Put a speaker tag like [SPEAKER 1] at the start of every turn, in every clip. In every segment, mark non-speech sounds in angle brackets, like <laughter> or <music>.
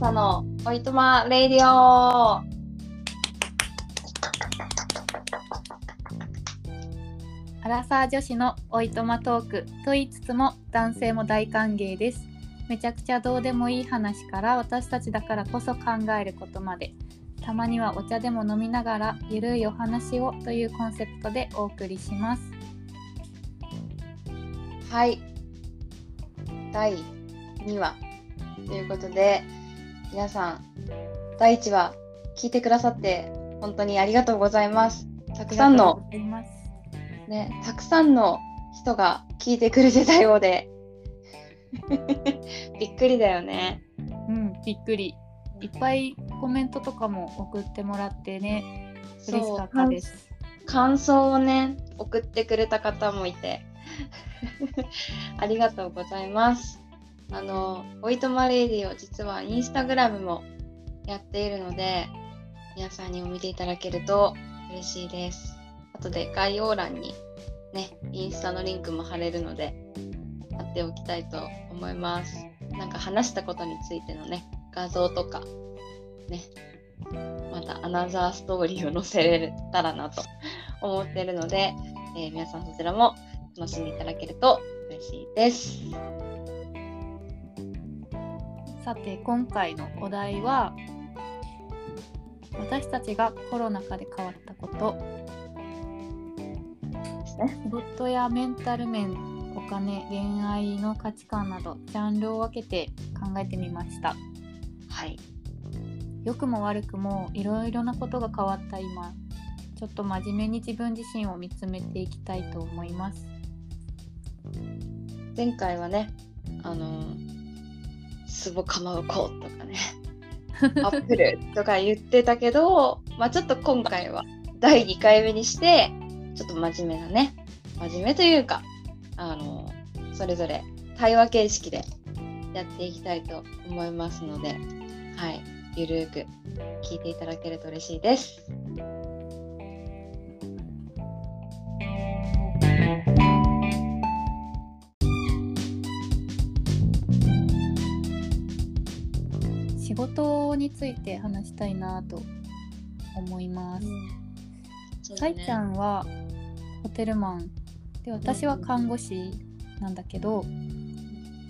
[SPEAKER 1] さのおいとまレイディオ。
[SPEAKER 2] アラサー女子のおいとまトーク。と言いつつも男性も大歓迎です。めちゃくちゃどうでもいい話から私たちだからこそ考えることまで。たまにはお茶でも飲みながらゆるいお話をというコンセプトでお送りします。
[SPEAKER 1] はい。第2話。ということで皆さん第1話聞いてくださって本当にありがとうございます。たくさんのねたくさんの人が聞いてくれてたようで。<laughs> びっくりだよね。
[SPEAKER 2] うん、びっくり。いっぱいコメントとかも送ってもらってね、嬉しかったです。
[SPEAKER 1] 感想をね送ってくれた方もいて。<laughs> ありがとうございますあのおいとまレディオ実はインスタグラムもやっているので皆さんにも見ていただけると嬉しいです後で概要欄にねインスタのリンクも貼れるので貼っておきたいと思いますなんか話したことについてのね画像とかねまたアナザーストーリーを載せれたらなと <laughs> 思ってるので、えー皆さんそちらも楽しんでいただけると嬉しいです。
[SPEAKER 2] さて今回のお題は私たちがコロナ禍で変わったこと。仕事やメンタル面お金恋愛の価値観などジャンルを分けて考えてみました
[SPEAKER 1] はい。
[SPEAKER 2] 良くも悪くもいろいろなことが変わった今ちょっと真面目に自分自身を見つめていきたいと思います
[SPEAKER 1] 前回はね、あのースボカマウコとかね、<laughs> アップルとか言ってたけど、まあちょっと今回は第2回目にして、ちょっと真面目なね、真面目というか、あのそれぞれ対話形式でやっていきたいと思いますので、はい、ゆるーく聞いていただけると嬉しいです。
[SPEAKER 2] 仕事について話したいなと思います、さいちゃんはホテルマン。で私は看護師なんだけど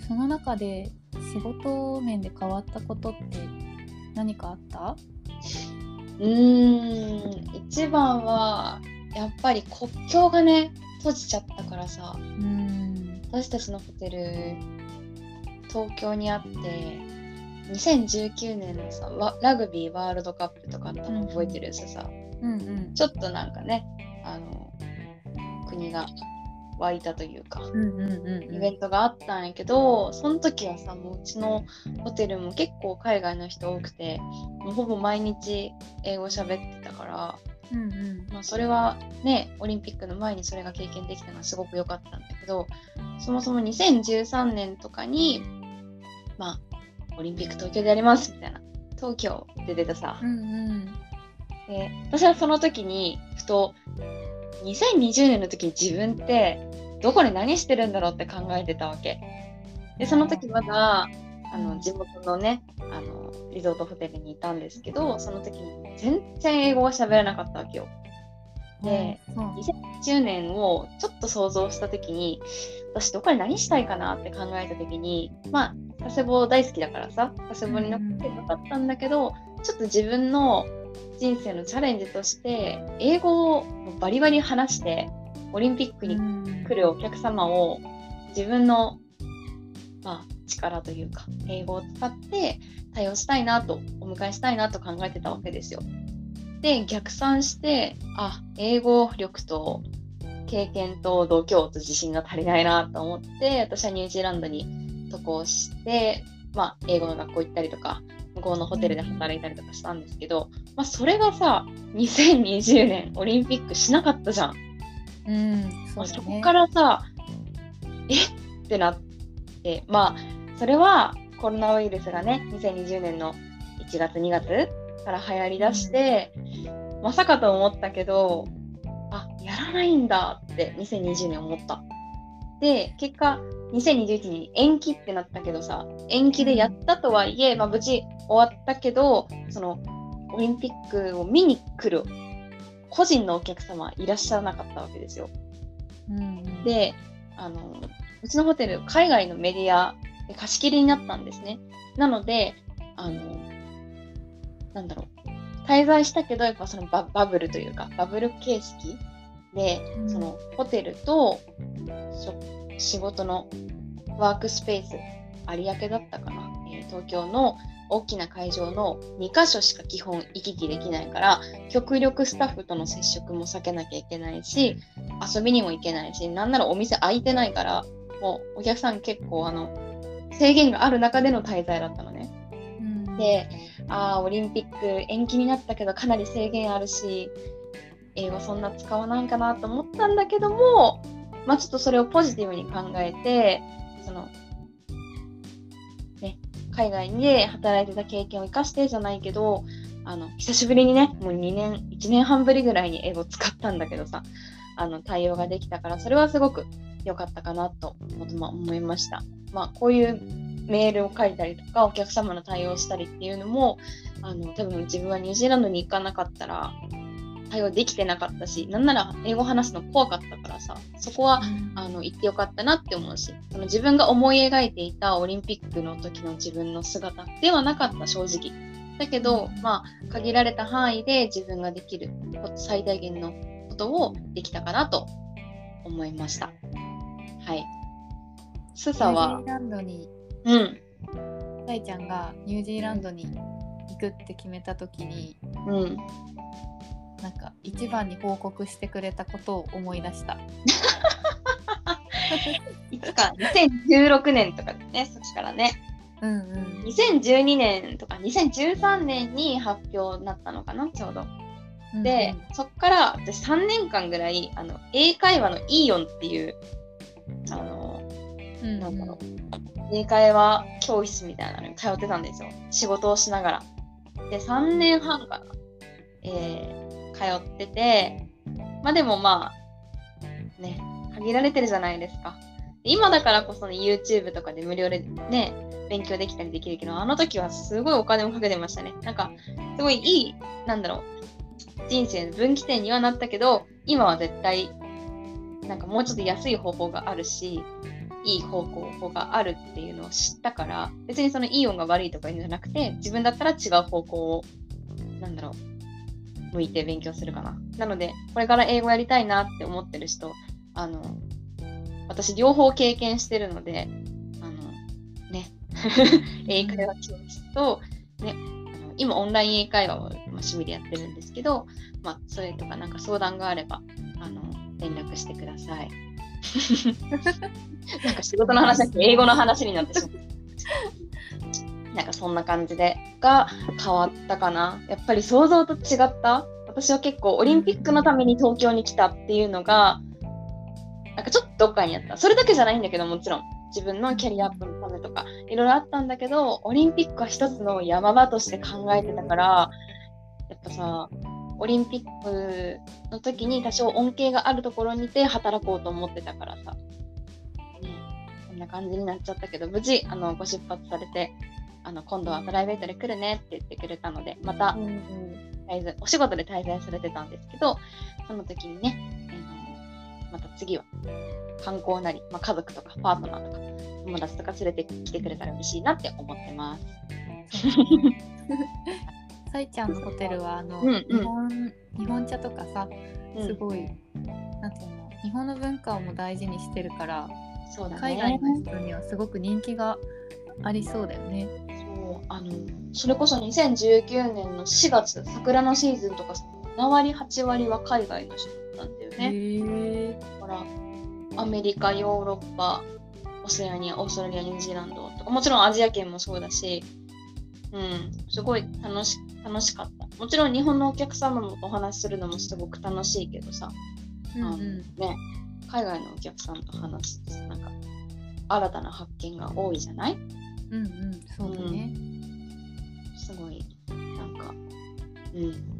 [SPEAKER 2] その中で仕事面で変わったことって何かあった？
[SPEAKER 1] うーん。一番はやっぱり国境がね閉じちゃったからさ。
[SPEAKER 2] うん。
[SPEAKER 1] 私たちのホテル東京にあって2019年のさわラグビーワールドカップとかあったの覚えてるささ、
[SPEAKER 2] うんうん。
[SPEAKER 1] ちょっとなんかねあの国が湧いたというか、
[SPEAKER 2] うんうんうんうん。
[SPEAKER 1] イベントがあったんやけどその時はさもううちのホテルも結構海外の人多くてもうほぼ毎日英語喋ってたから、
[SPEAKER 2] うんうん。
[SPEAKER 1] まあ、それはねオリンピックの前にそれが経験できたのはすごく良かったんだけどそもそも2013年とかにまあオリンピック東京でやりますみたいな。東京って出てさ。
[SPEAKER 2] うんうん。
[SPEAKER 1] で私はその時にふと2020年の時に自分ってどこで何してるんだろうって考えてたわけ。でその時まだあの地元のねあのリゾートホテルにいたんですけどその時に全然英語が喋れなかったわけよ
[SPEAKER 2] う
[SPEAKER 1] 2020年をちょっと想像した時に私どこで何したいかなって考えた時にまあ佐世保大好きだからさ佐世保に残ってよかったんだけど、ちょっと自分の人生のチャレンジとして英語をバリバリ話してオリンピックに来るお客様を自分の、まあ、力というか英語を使って対応したいなとお迎えしたいなと考えてたわけですよ。で逆算してあ英語力と経験と度胸と自信が足りないなと思って私はニュージーランドに渡航して、まあ、英語の学校行ったりとか向こうのホテルで働いたりとかしたんですけど、まあ、それがさ2020年オリンピックしなかったじゃん。
[SPEAKER 2] うん
[SPEAKER 1] まあ
[SPEAKER 2] そね
[SPEAKER 1] そこからさえ？ってなってまあそれはコロナウイルスがね2020年の1月2月から流行りだして、まさかと思ったけどあやらないんだって2020年思った。で、結果、2021に延期ってなったけどさ、延期でやったとはいえ、まあ、無事終わったけど、その、オリンピックを見に来る個人のお客様いらっしゃらなかったわけですよ。
[SPEAKER 2] うん、
[SPEAKER 1] で、あの、うちのホテル、海外のメディアで貸し切りになったんですね。なので、あの、なんだろう、滞在したけど、やっぱそのバブルというか、バブル形式で、うん、そのホテルと仕事のワークスペース、有明だったかな、えー、東京の大きな会場の2箇所しか基本行き来できないから極力スタッフとの接触も避けなきゃいけないし遊びにも行けないしなんならお店開いてないからもうお客さん結構あの制限がある中での滞在だったのね。うん、であオリンピック延期になったけどかなり制限あるし英語そんな使わないかなと思ったんだけども、まあ、ちょっとそれをポジティブに考えてそのね海外で働いてた経験を生かしてじゃないけど、あの、久しぶりにね、もう2年、1年半ぶりぐらいに英語使ったんだけどさ、あの、対応ができたから、それはすごく良かったかなと思いました。まあ、こういうメールを書いたりとか、お客様の対応したりっていうのも、あの、多分自分はニュージーランドに行かなかったら、対応できてなかったし、なんなら英語話すの怖かったからさ、そこは、あの言ってよかったなって思うし、その自分が思い描いていたオリンピックの時の自分の姿ではなかった正直。だけど、まあ、限られた範囲で自分ができる最大限のことをできたかなと思いました。はい。スサは？
[SPEAKER 2] ニュージーランドに、
[SPEAKER 1] うん。
[SPEAKER 2] さいちゃんがニュージーランドに行くって決めた時に、
[SPEAKER 1] うん、
[SPEAKER 2] なんか一番に報告してくれたことを思い出した。<laughs>
[SPEAKER 1] いつか2016年とかねそっちからね。
[SPEAKER 2] うんうん、
[SPEAKER 1] 2012年とか2013年に発表になったのかなちょうど。で、うんうん、そっから私3年間ぐらいあの英会話のイーオンっていうあの、うんうん、なんだろう英会話教室みたいなのに通ってたんですよ仕事をしながら。で3年半かな、え通ってて、まあでもまあ、ね、限られてるじゃないですか。今だからこそ、ね、YouTube とかで無料でね、勉強できたりできるけど、あの時はすごいお金をかけてましたね。なんか、すごいいい、なんだろう、人生の分岐点にはなったけど、今は絶対、なんかもうちょっと安い方法があるし、いい方法があるっていうのを知ったから、別にそのいい音が悪いとか言うんじゃなくて、自分だったら違う方向を、なんだろう、向いて勉強するかな。なので、これから英語やりたいなって思ってる人、あの、私両方経験してるので、あの、ね、<laughs> 英会話教室と、ね、あの今オンライン英会話を趣味でやってるんですけど、まあ、それとかなんか相談があれば、あの、連絡してください。<laughs> なんか仕事の話じゃなくて英語の話になってしまう。なんかそんな感じでが変わったかな。やっぱり想像と違った。私は結構オリンピックのために東京に来たっていうのが、なんかちょっとどっかにあった。それだけじゃないんだけど、もちろん。自分のキャリアアップのためとか、いろいろあったんだけど、オリンピックは一つの山場として考えてたから、やっぱさ、オリンピックの時に多少恩恵があるところにて働こうと思ってたからさ、ね、こんな感じになっちゃったけど、無事、あの、ご出発されて、あの今度はプライベートで来るねって言ってくれたのでまた、うんうん、お仕事で滞在されてたんですけどその時にね、えー、また次は観光なり、まあ、家族とかパートナーとか友達とか連れてきてくれたら嬉しいなって思ってます。
[SPEAKER 2] さいちゃんのホテルはあの、うんうん、日本日本茶とかさすごい、うん、なんていうの日本の文化をも大事にしてるから
[SPEAKER 1] ね、
[SPEAKER 2] 海外の人にはすごく人気がありそうだよね。
[SPEAKER 1] そうあのそれこそ2019年の4月桜のシーズンとか7割8割は海外の人だったんだよね。だからアメリカヨーロッパオセアニアオーストラリアニュージーランドとかもちろんアジア圏もそうだし、うん、すごい楽し楽しかった。もちろん日本のお客様もお話しするのもすごく楽しいけどさ、うんうん、あのね、海外のお客さんと話すなんか新たな発見が多いじゃない？
[SPEAKER 2] うんうんそうだね、
[SPEAKER 1] うん、すごいなんかうん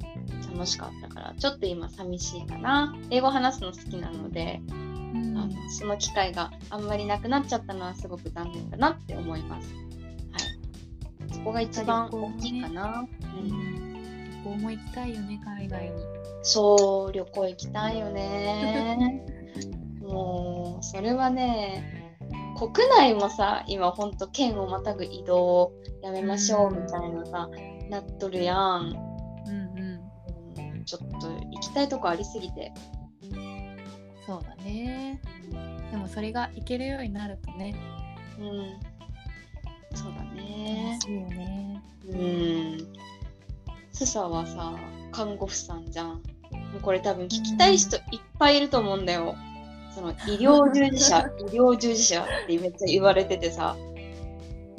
[SPEAKER 1] 楽しかったからちょっと今寂しいかな。英語話すの好きなのでうん、あのその機会があんまりなくなっちゃったのはすごく残念だなって思います。はい、そこが一番大きいかな。うん、
[SPEAKER 2] 旅行も行きたいよね海外に。
[SPEAKER 1] そう旅行行きたいよね。<laughs> もうそれはね国内もさ今ほんと県をまたぐ移動やめましょうみたいなさ、うん、なっとるやん。うんうん、ちょっと行きたいとこありすぎて。
[SPEAKER 2] そうだね。でもそれが行けるようになるとね。
[SPEAKER 1] うん。そうだね。
[SPEAKER 2] 楽しいよね。
[SPEAKER 1] うん。スサはさ、看護婦さんじゃん。もうこれ多分聞きたい人いっぱいいると思うんだよ。その医療従事者、<laughs> 医療従事者ってめっちゃ言われててさ、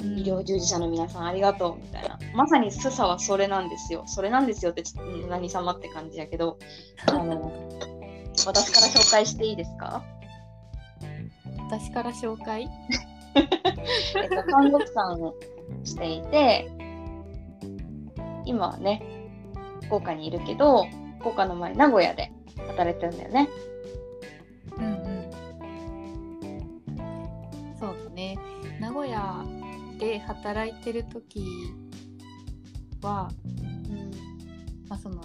[SPEAKER 1] 医療従事者の皆さんありがとうみたいな。まさにスサはそれなんですよ。それなんですよってちょっと何様って感じやけど、あの、私から紹介していいですか？
[SPEAKER 2] 私から紹介？<laughs>
[SPEAKER 1] えっと、看護師さんをしていて、今はね、福岡にいるけど、福岡の前、名古屋で働いてるんだよね。
[SPEAKER 2] うんうん。そうだね。名古屋で働いてる時は、うん、まあその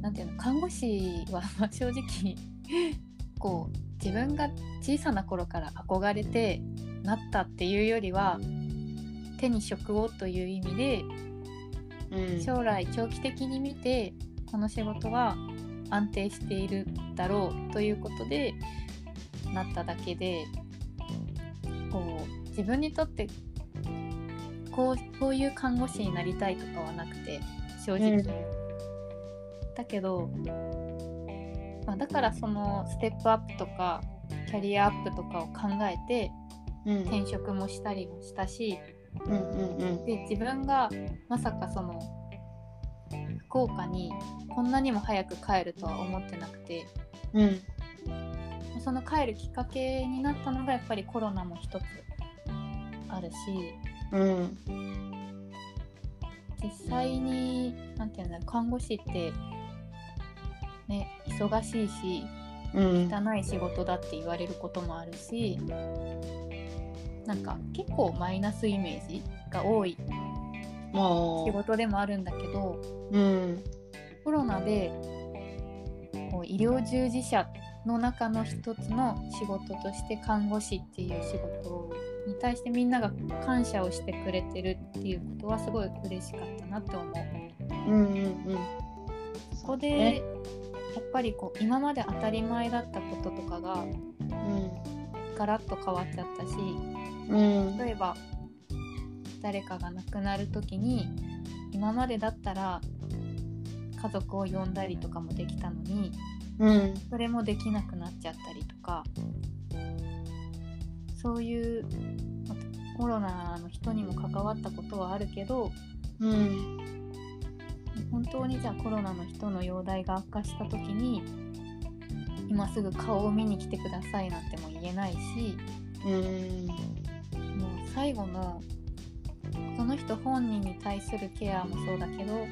[SPEAKER 2] なんていうの看護師は <laughs> 正直こう自分が小さな頃から憧れてなったっていうよりは手に職をという意味で、うん、将来長期的に見てこの仕事は安定しているだろうということでなっただけでこう自分にとってこうこういう看護師になりたいとかはなくて正直。うん。だけど、まあ、だからそのステップアップとかキャリアアップとかを考えて、転職もしたりもしたし、で自分がまさかその福岡にこんなにも早く帰るとは思ってなくて、うん、その帰るきっかけになったのがやっぱりコロナも一つ。あるし、うん、実際に何て言うんだろう看護師ってね、忙しいし、うん、汚い仕事だって言われることもあるしなんか結構マイナスイメージが多い仕事でもあるんだけど、うん、コロナでこう医療従事者の中の一つの仕事として看護師っていう仕事に対してみんなが感謝をしてくれてるっていうことはすごい嬉しかったなって思う。うんうんうん、そこで、やっぱりこう今まで当たり前だったこととかが、うん、ガラッと変わっちゃったし、うん、例えば誰かが亡くなる時に今までだったら家族を呼んだりとかもできたのに、うん、それもできなくなっちゃったりとかそういうコロナの人にも関わったことはあるけど、うん、本当にじゃあコロナの人の容体が悪化した時に今すぐ顔を見に来てくださいなんても言えないしうん最後のその人本人に対するケアもそうだけど、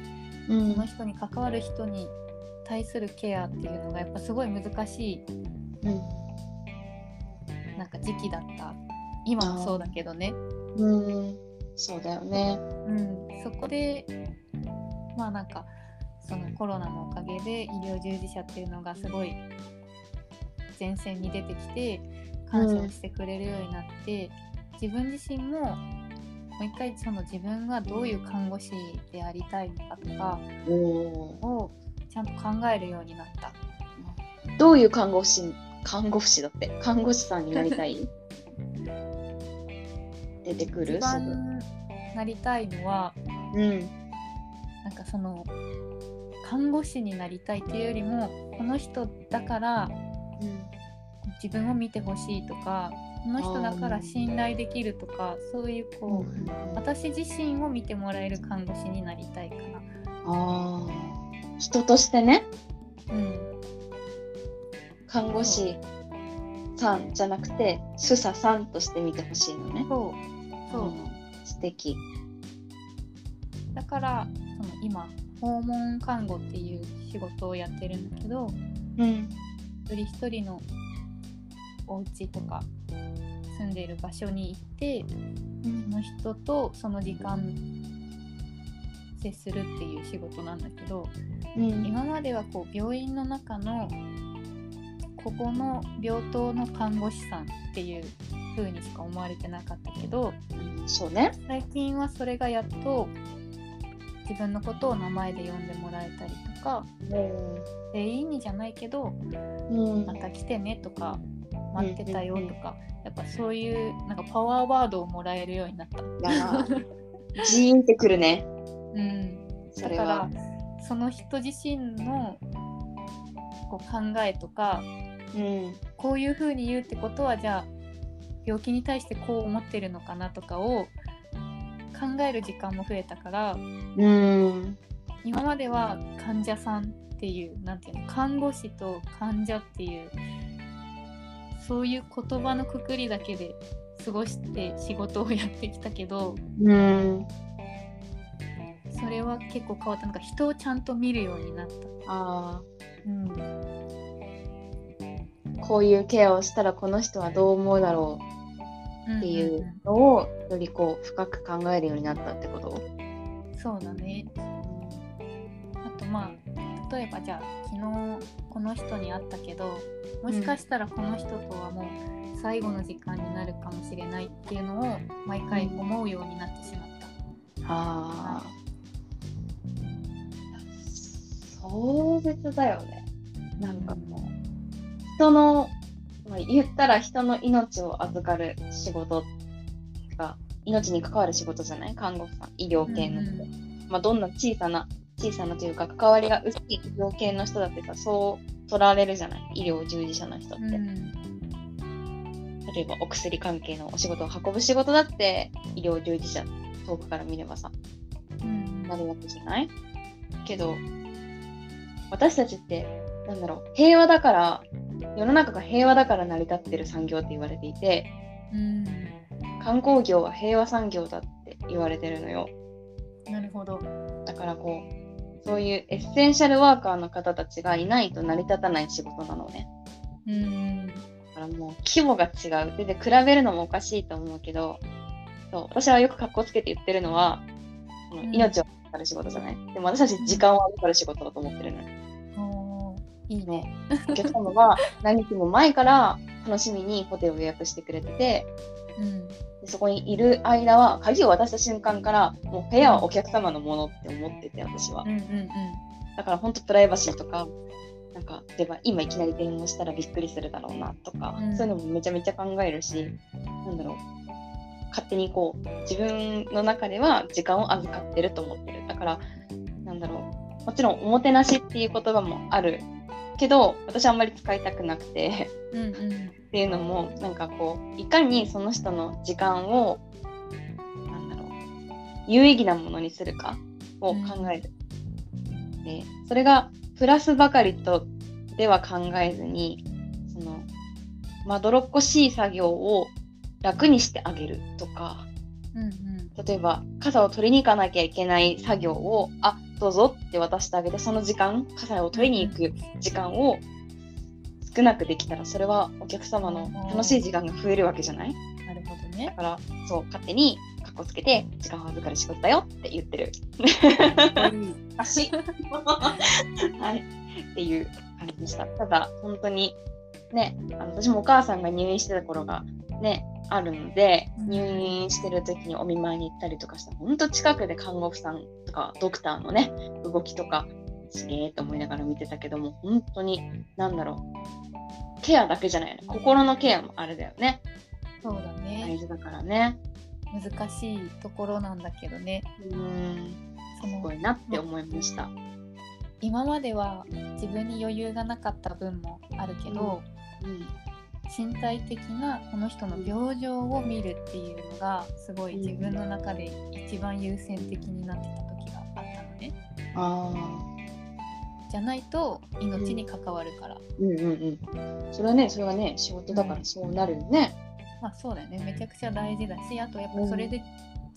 [SPEAKER 2] うん、その人に関わる人に対するケアっていうのがやっぱすごい難しい、うん、なんか時期だった。今もそうだけどね。
[SPEAKER 1] うん。そうだよね、
[SPEAKER 2] うん、そこでまあなんかそのコロナのおかげで医療従事者っていうのがすごい前線に出てきて感謝をしてくれるようになって、うん、自分自身ももう一回その自分がどういう看護師でありたいのかとかをちゃんと考えるようになった。
[SPEAKER 1] どういう看護師看護師だって。看護師さんになりたい？<laughs> 出てくる？
[SPEAKER 2] 一番なりたいのは、うん、なんかその看護師になりたいっていうよりもこの人だから、うん、自分を見てほしいとかこの人だから信頼できるとかそういうこう、うん、私自身を見てもらえる看護師になりたいかな。
[SPEAKER 1] あ人としてね、うん、看護師さんじゃなくて主査さんとして見てほしいのね。そう。そう、うん、素敵。
[SPEAKER 2] だからその今訪問看護っていう仕事をやってるんだけど
[SPEAKER 1] うん。
[SPEAKER 2] 一人一人のお家とか住んでいる場所に行ってその人とその時間接するっていう仕事なんだけど
[SPEAKER 1] うん。
[SPEAKER 2] 今まではこう病院の中のここの病棟の看護師さんっていう風にしか思われてなかったけど
[SPEAKER 1] そうね。
[SPEAKER 2] 最近はそれがやっと自分のことを名前で呼んでもらえたりとか全員にじゃないけど
[SPEAKER 1] うん。
[SPEAKER 2] また来てねとか待ってたよとかやっぱそういうなんかパワーワードをもらえるようになった。
[SPEAKER 1] ジーンってくるね。
[SPEAKER 2] うん、
[SPEAKER 1] それ
[SPEAKER 2] だから
[SPEAKER 1] は
[SPEAKER 2] その人自身のこう考えとか
[SPEAKER 1] うん。
[SPEAKER 2] こういうふうに言うってことはじゃあ病気に対してこう思ってるのかなとかを考える時間も増えたから
[SPEAKER 1] うん。
[SPEAKER 2] 今までは患者さんっていうなんていうの看護師と患者っていうそういう言葉のくくりだけで過ごして仕事をやってきたけど
[SPEAKER 1] うん。
[SPEAKER 2] それは結構変わった。なんか人をちゃんと見るようになった。
[SPEAKER 1] あ
[SPEAKER 2] うん。
[SPEAKER 1] あこういうケアをしたらこの人はどう思うだろう。っていうのをよりこう深く考えるようになったってこと？
[SPEAKER 2] そうだね。あとまあ例えばじゃあ昨日この人に会ったけどもしかしたらこの人とはもう最後の時間になるかもしれないっていうのを毎回思うようになってしまった。
[SPEAKER 1] ああ。壮絶だよね。なんかもう人の、まあ、言ったら人の命を預かる仕事が命に関わる仕事じゃない？看護婦さん医療系の人、
[SPEAKER 2] うん。
[SPEAKER 1] まあ、どんな小さな小さなというか関わりが薄い医療系の人だってさそう取られるじゃない。医療従事者の人って、
[SPEAKER 2] うん。
[SPEAKER 1] 例えばお薬関係のお仕事を運ぶ仕事だって医療従事者遠くから見ればさ。
[SPEAKER 2] うん。
[SPEAKER 1] なるわけじゃない？けど私たちってなんだろう平和だから世の中が平和だから成り立ってる産業って言われていて
[SPEAKER 2] うん。
[SPEAKER 1] 観光業は平和産業だって言われてるのよ。
[SPEAKER 2] なるほど。
[SPEAKER 1] だからこうそういうエッセンシャルワーカーの方たちがいないと成り立たない仕事なのね。
[SPEAKER 2] うん
[SPEAKER 1] だからもう規模が違う。でで比べるのもおかしいと思うけどそう私はよく格好つけて言ってるのは、
[SPEAKER 2] うん。
[SPEAKER 1] 命を預かる仕事じゃない？でも私たち時間を預かる仕事だと思ってるのよ。
[SPEAKER 2] いいね。
[SPEAKER 1] お客様は何日も前から楽しみにホテルを予約してくれてて
[SPEAKER 2] うん。
[SPEAKER 1] でそこにいる間は鍵を渡した瞬間からもう部屋はお客様のものって思ってて私は。
[SPEAKER 2] うんうんうん。
[SPEAKER 1] だから本当プライバシーとかなんか例えば今いきなり電話したらびっくりするだろうなとか、
[SPEAKER 2] うん。
[SPEAKER 1] そういうのもめちゃめちゃ考えるしなんだろう。勝手にこう自分の中では時間を預かってると思ってる。だからなんだろうもちろんおもてなしっていう言葉もあるけど私はあんまり使いたくなくて。
[SPEAKER 2] うんうん
[SPEAKER 1] っていうのもなんかこういかにその人の時間をなんだろう有意義なものにするかを考える。でそれがプラスばかりとでは考えずにそのまどろっこしい作業を楽にしてあげるとか。
[SPEAKER 2] うんうん。
[SPEAKER 1] 例えば傘を取りに行かなきゃいけない作業をあどうぞって渡してあげてその時間傘を取りに行く時間を少なくできたらそれはお客様の楽しい時間が増えるわけじゃない？
[SPEAKER 2] なるほど
[SPEAKER 1] だ
[SPEAKER 2] ね。
[SPEAKER 1] からそう勝手にカッコつけて時間を預かる仕事だよって言ってる。<laughs> はい、っていう感じでした。ただ本当にねあの私もお母さんが入院してた頃がねあるので
[SPEAKER 2] うん。
[SPEAKER 1] 入院してる時にお見舞いに行ったりとかした本当近くで看護婦さんとかドクターのね動きとかすげえと思いながら見てたけども本当になんだろうケアだけじゃないよね。心のケアもあれだよね。
[SPEAKER 2] そうだ
[SPEAKER 1] 大
[SPEAKER 2] ね。
[SPEAKER 1] 事だからね。
[SPEAKER 2] 難しいところなんだけどね。
[SPEAKER 1] うん。すごいなって思いました。
[SPEAKER 2] 今までは自分に余裕がなかった分もあるけど、
[SPEAKER 1] うん
[SPEAKER 2] 身体的なこの人の病状を見るっていうのがすごい自分の中で一番優先的になってた時があったのね。
[SPEAKER 1] あ
[SPEAKER 2] じゃないと命に関わるから。
[SPEAKER 1] ーうんうんうん。それはね、それはね、仕事だからそうなるよね。
[SPEAKER 2] まあそうだよねめちゃくちゃ大事だしあとやっぱそれで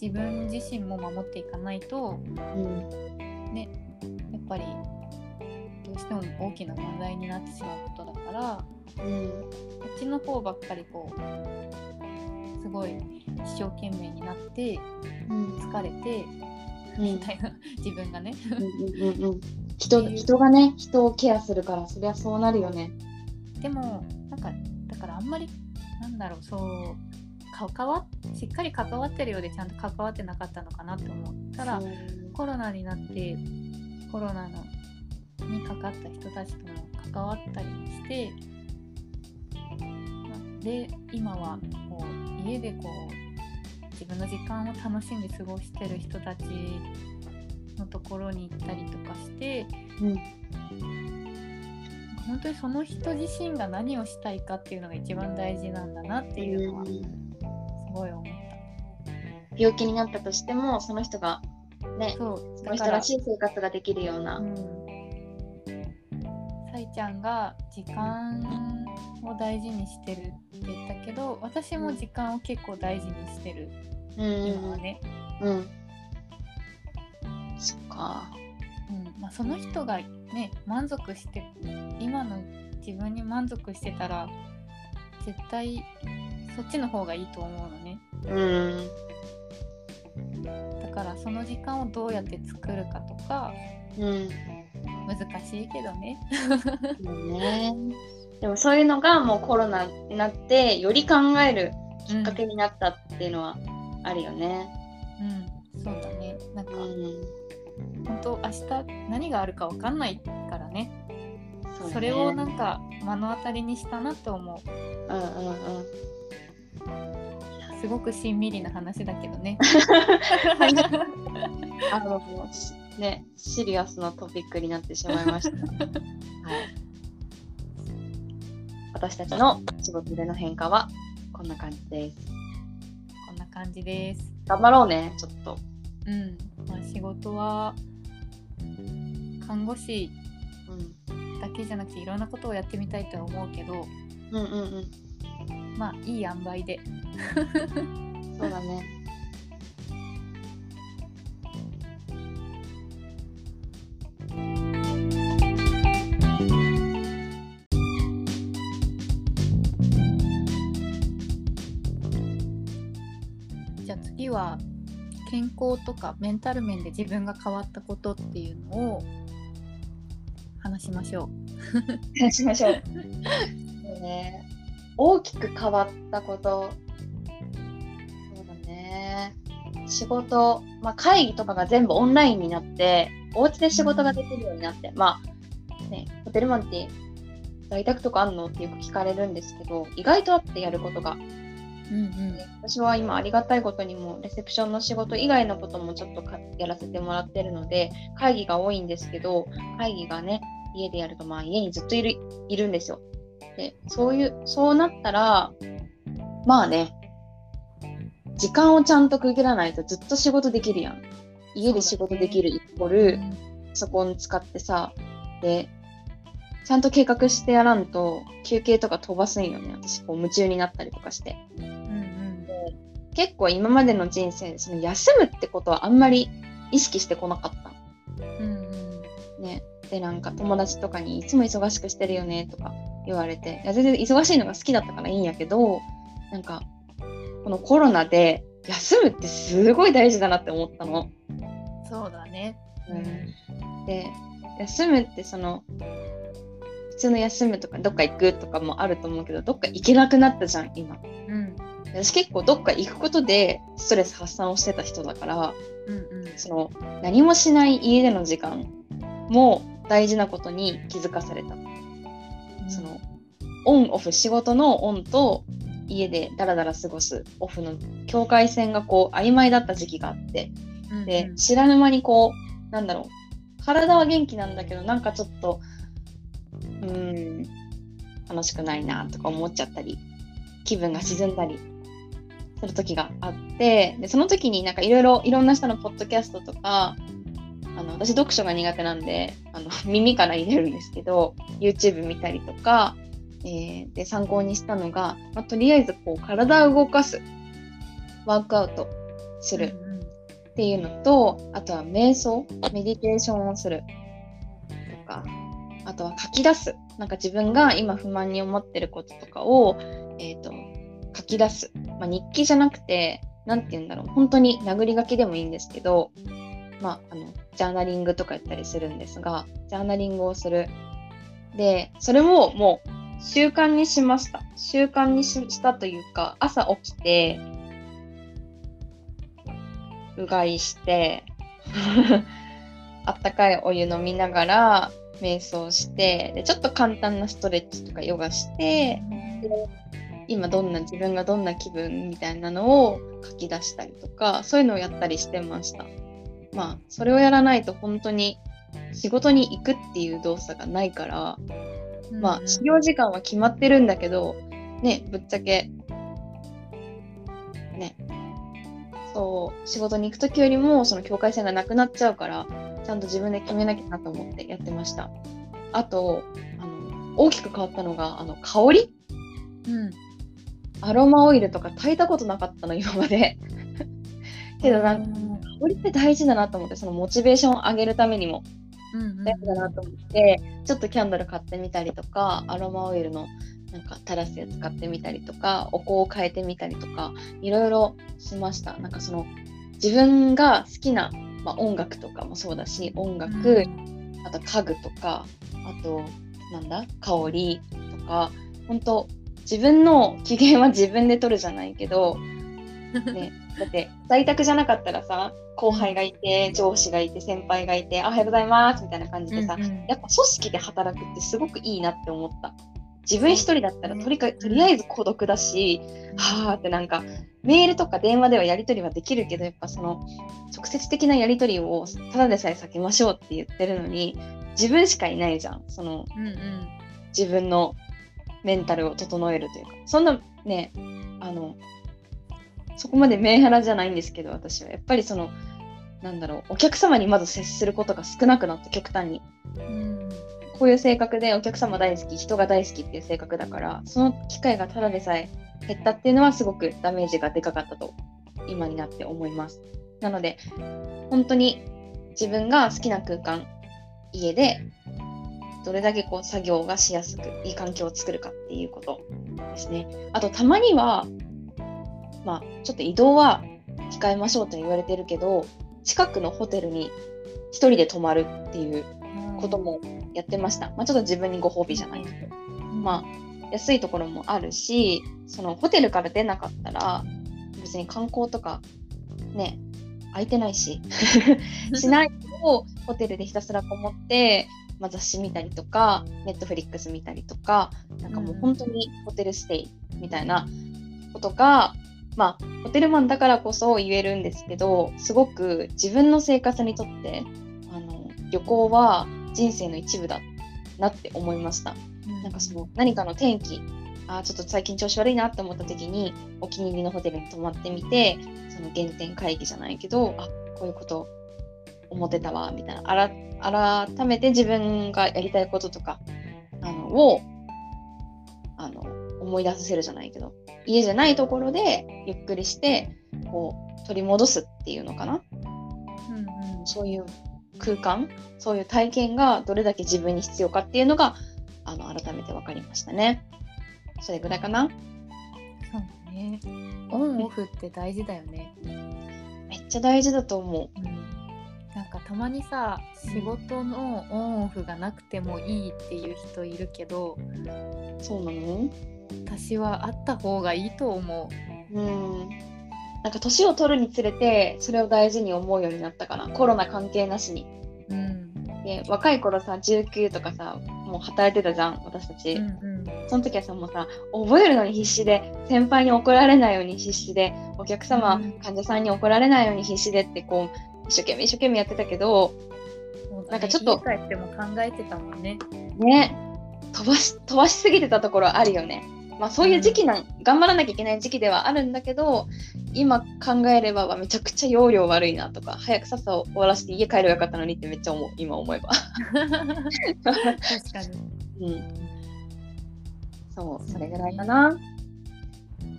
[SPEAKER 2] 自分自身も守っていかないと
[SPEAKER 1] うん。
[SPEAKER 2] やっぱりどううしても大きな問題になってしまうことだから
[SPEAKER 1] うん、
[SPEAKER 2] こっちの方ばっかりこうすごい一生懸命になって、うん、疲れて、うん、みたいな自分がね。
[SPEAKER 1] うんうん、うん、<laughs> 人人がね人をケアするからそりゃそうなるよね。
[SPEAKER 2] でもなんかだからあんまりなんだろうそう関わしっかり関わってるようでちゃんと関わってなかったのかなって思ったらコロナになってコロナのにかかった人たちとも関わったりしてで今はこう家でこう自分の時間を楽しんで過ごしてる人たちのところに行ったりとかして、うん、本当にその人自身が何をしたいかっていうのが一番大事なんだなっていうのはすごい思った。
[SPEAKER 1] 病気になったとしてもその人がねその人らしい生活ができるような。うん
[SPEAKER 2] さいちゃんが時間を大事にしてるって言ったけど私も時間を結構大事にしてる、うん、今はね。
[SPEAKER 1] うん、そっか、
[SPEAKER 2] うん。まあ、その人がね満足して今の自分に満足してたら絶対そっちの方がいいと思うのね。
[SPEAKER 1] うん、
[SPEAKER 2] だからその時間をどうやって作るかとか、
[SPEAKER 1] うん、
[SPEAKER 2] 難しいけどね。
[SPEAKER 1] ねでもそういうのがもうコロナになってより考えるきっかけになったっていうのはあるよね。
[SPEAKER 2] うん、そうだね。なんか、うん、本当明日何があるか分かんないからね。そ、ね、それをなんか目の当たりにしたなって思う。
[SPEAKER 1] うんうんうん。
[SPEAKER 2] すごくしんみりな話だけどね。<laughs> <laughs>
[SPEAKER 1] あのね、シリアスなトピックになってしまいました。<laughs> はい、私たちの仕事での変化はこんな感じです。
[SPEAKER 2] こんな感じです。
[SPEAKER 1] 頑張ろうね、ちょっと。
[SPEAKER 2] うん、まあ、仕事は看護師だけじゃなくていろんなことをやってみたいとは思うけど、
[SPEAKER 1] うんうんうん、
[SPEAKER 2] まあいい塩梅で。<laughs>
[SPEAKER 1] そうだね。
[SPEAKER 2] は健康とかメンタル面で自分が変わったことっていうのを話しましょう。
[SPEAKER 1] 話しましょう。そうね、大きく変わったこと。そうだね。仕事、まあ、会議とかが全部オンラインになって、お家で仕事ができるようになって、まあ、ね、ホテルマンって在宅とかあんの？ってよく聞かれるんですけど、意外とあってやることが
[SPEAKER 2] うんうん、
[SPEAKER 1] 私は今ありがたいことにもレセプションの仕事以外のこともちょっとやらせてもらってるので会議が多いんですけど会議がね家でやるとまあ家にずっといるいるんですよ。でそういうそうなったらまあね時間をちゃんと区切らないとずっと仕事できるやん。家で仕事できるイコール、パソコン使ってさでちゃんと計画してやらんと休憩とか飛ばすんよね。私こう夢中になったりとかして。結構今までの人生その休むってことはあんまり意識してこなかった。
[SPEAKER 2] うんうん、
[SPEAKER 1] ね、でなんか友達とかにいつも忙しくしてるよねとか言われて。いや全然忙しいのが好きだったからいいんやけどなんかこのコロナで休むってすごい大事だなって思ったの。
[SPEAKER 2] そうだね、
[SPEAKER 1] うん、で休むってその普通の休むとかどっか行くとかもあると思うけどどっか行けなくなったじゃん今。
[SPEAKER 2] うん。
[SPEAKER 1] 私結構どっか行くことでストレス発散をしてた人だから、
[SPEAKER 2] うんうん、
[SPEAKER 1] その何もしない家での時間も大事なことに気づかされた、うん、そのオンオフ仕事のオンと家でダラダラ過ごすオフの境界線がこう曖昧だった時期があって、うんうん、で知らぬ間にこうなんだろう体は元気なんだけどなんかちょっとうん。楽しくないなとか思っちゃったり気分が沈んだりする時があってでその時になんかいろいろいろんな人のポッドキャストとかあの私読書が苦手なんであの <laughs> 耳から入れるんですけど YouTube 見たりとか、えー、で参考にしたのが、まあ、とりあえずこう体を動かすワークアウトするっていうのとあとは瞑想メディテーションをする。あとは書き出す。なんか自分が今不満に思ってることとかを、えーと、書き出す。まあ、日記じゃなくて、何て言うんだろう。本当に殴り書きでもいいんですけど、まあ、あのジャーナリングとかやったりするんですが、ジャーナリングをする。で、それをもう習慣にしました。習慣にしたというか、朝起きて、うがいして、<laughs> あったかいお湯飲みながら瞑想してでちょっと簡単なストレッチとかヨガして今どんな自分がどんな気分みたいなのを書き出したりとかそういうのをやったりしてました。まあそれをやらないと本当に仕事に行くっていう動作がないから、まあ始業時間は決まってるんだけどねぶっちゃけねそう仕事に行く時よりもその境界線がなくなっちゃうからちゃんと自分で決めなきゃなと思ってやってました。あとあの大きく変わったのがあの香り、うん、アロマオイルとか炊いたことなかったの今まで。<laughs> けどなんか香りって大事だなと思ってそのモチベーションを上げるためにも。大事だなと思って、ちょっとキャンドル買ってみたりとかアロマオイルのなんか垂らすやつ買ってみたりとかお香を変えてみたりとかいろいろしました。なんかその自分が好きな、まあ、音楽とかもそうだし音楽、あと家具とかあとなんだ香りとか本当自分の機嫌は自分で取るじゃないけど、<laughs> ね、だって在宅じゃなかったらさ後輩がいて上司がいて先輩がいて「おはようございます」みたいな感じでさ、うんうん、やっぱ組織で働くってすごくいいなって思った。自分一人だったらとりかとりあえず孤独だし、はあってなんかメールとか電話ではやり取りはできるけどやっぱその直接的なやり取りをただでさえ避けましょうって言ってるのに自分しかいないじゃん。その、うんうん、自分のメンタルを整えるというか。そんなねあのそこまでメンハラじゃないんですけど私は。やっぱりそのなんだろうお客様にまず接することが少なくなって極端に。うん。こういう性格でお客様大好き人が大好きっていう性格だからその機会がただでさえ減ったっていうのはすごくダメージがでかかったと今になって思いますなので本当に自分が好きな空間家でどれだけこう作業がしやすくいい環境を作るかっていうことですねあとたまにはまあちょっと移動は控えましょうと言われてるけど近くのホテルに1人で泊まるっていうこともやってました。まあ、ちょっと自分にご褒美じゃないけど。まあ、安いところもあるし、そのホテルから出なかったら、別に観光とか、ね、空いてないし、<laughs> しないと、ホテルでひたすらこもって、まあ、雑誌見たりとか、ネットフリックス見たりとか、なんかもう本当にホテルステイみたいなことが、まあ、ホテルマンだからこそ言えるんですけど、すごく自分の生活にとって、あの旅行は人生の一部だなって思いました。なんかその何かの天気あちょっと最近調子悪いなって思った時にお気に入りのホテルに泊まってみてその原点会議じゃないけどあこういうこと思ってたわみたいな。改めて自分がやりたいこととかあのをあの思い出させるじゃないけど家じゃないところでゆっくりしてこう取り戻すっていうのかな、うんうん、そういう空間そういう体験がどれだけ自分に必要かっていうのがあの改めて分かりましたね。それぐらいかな？
[SPEAKER 2] そうね。オンオフって大事だよね。
[SPEAKER 1] めっちゃ大事だと思う。うん、
[SPEAKER 2] なんかたまにさ仕事のオンオフがなくてもいいっていう人いるけど
[SPEAKER 1] そうなの？
[SPEAKER 2] 私はあった方がいいと思
[SPEAKER 1] う。うんなんか年を取るにつれてそれを大事に思うようになったかなコロナ関係なしに。うん、で若い頃さ19とかさもう働いてたじゃん私たち、うんうん、その時はさもうさ覚えるのに必死で先輩に怒られないように必死でお客様、うん、患者さんに怒られないように必死でってこう一生懸命一生懸命やってたけど、
[SPEAKER 2] ね、なんかちょっと帰っても考えてたもんね。
[SPEAKER 1] ね飛ばし飛ばしすぎてたところあるよねまあ、そういう時期なん、うん、頑張らなきゃいけない時期ではあるんだけど今考えればめちゃくちゃ容量悪いなとか早くさっさを終わらせて家帰ればよかったのにってめっちゃ思う今思えば。確かに、うん、そうそれぐらいかな。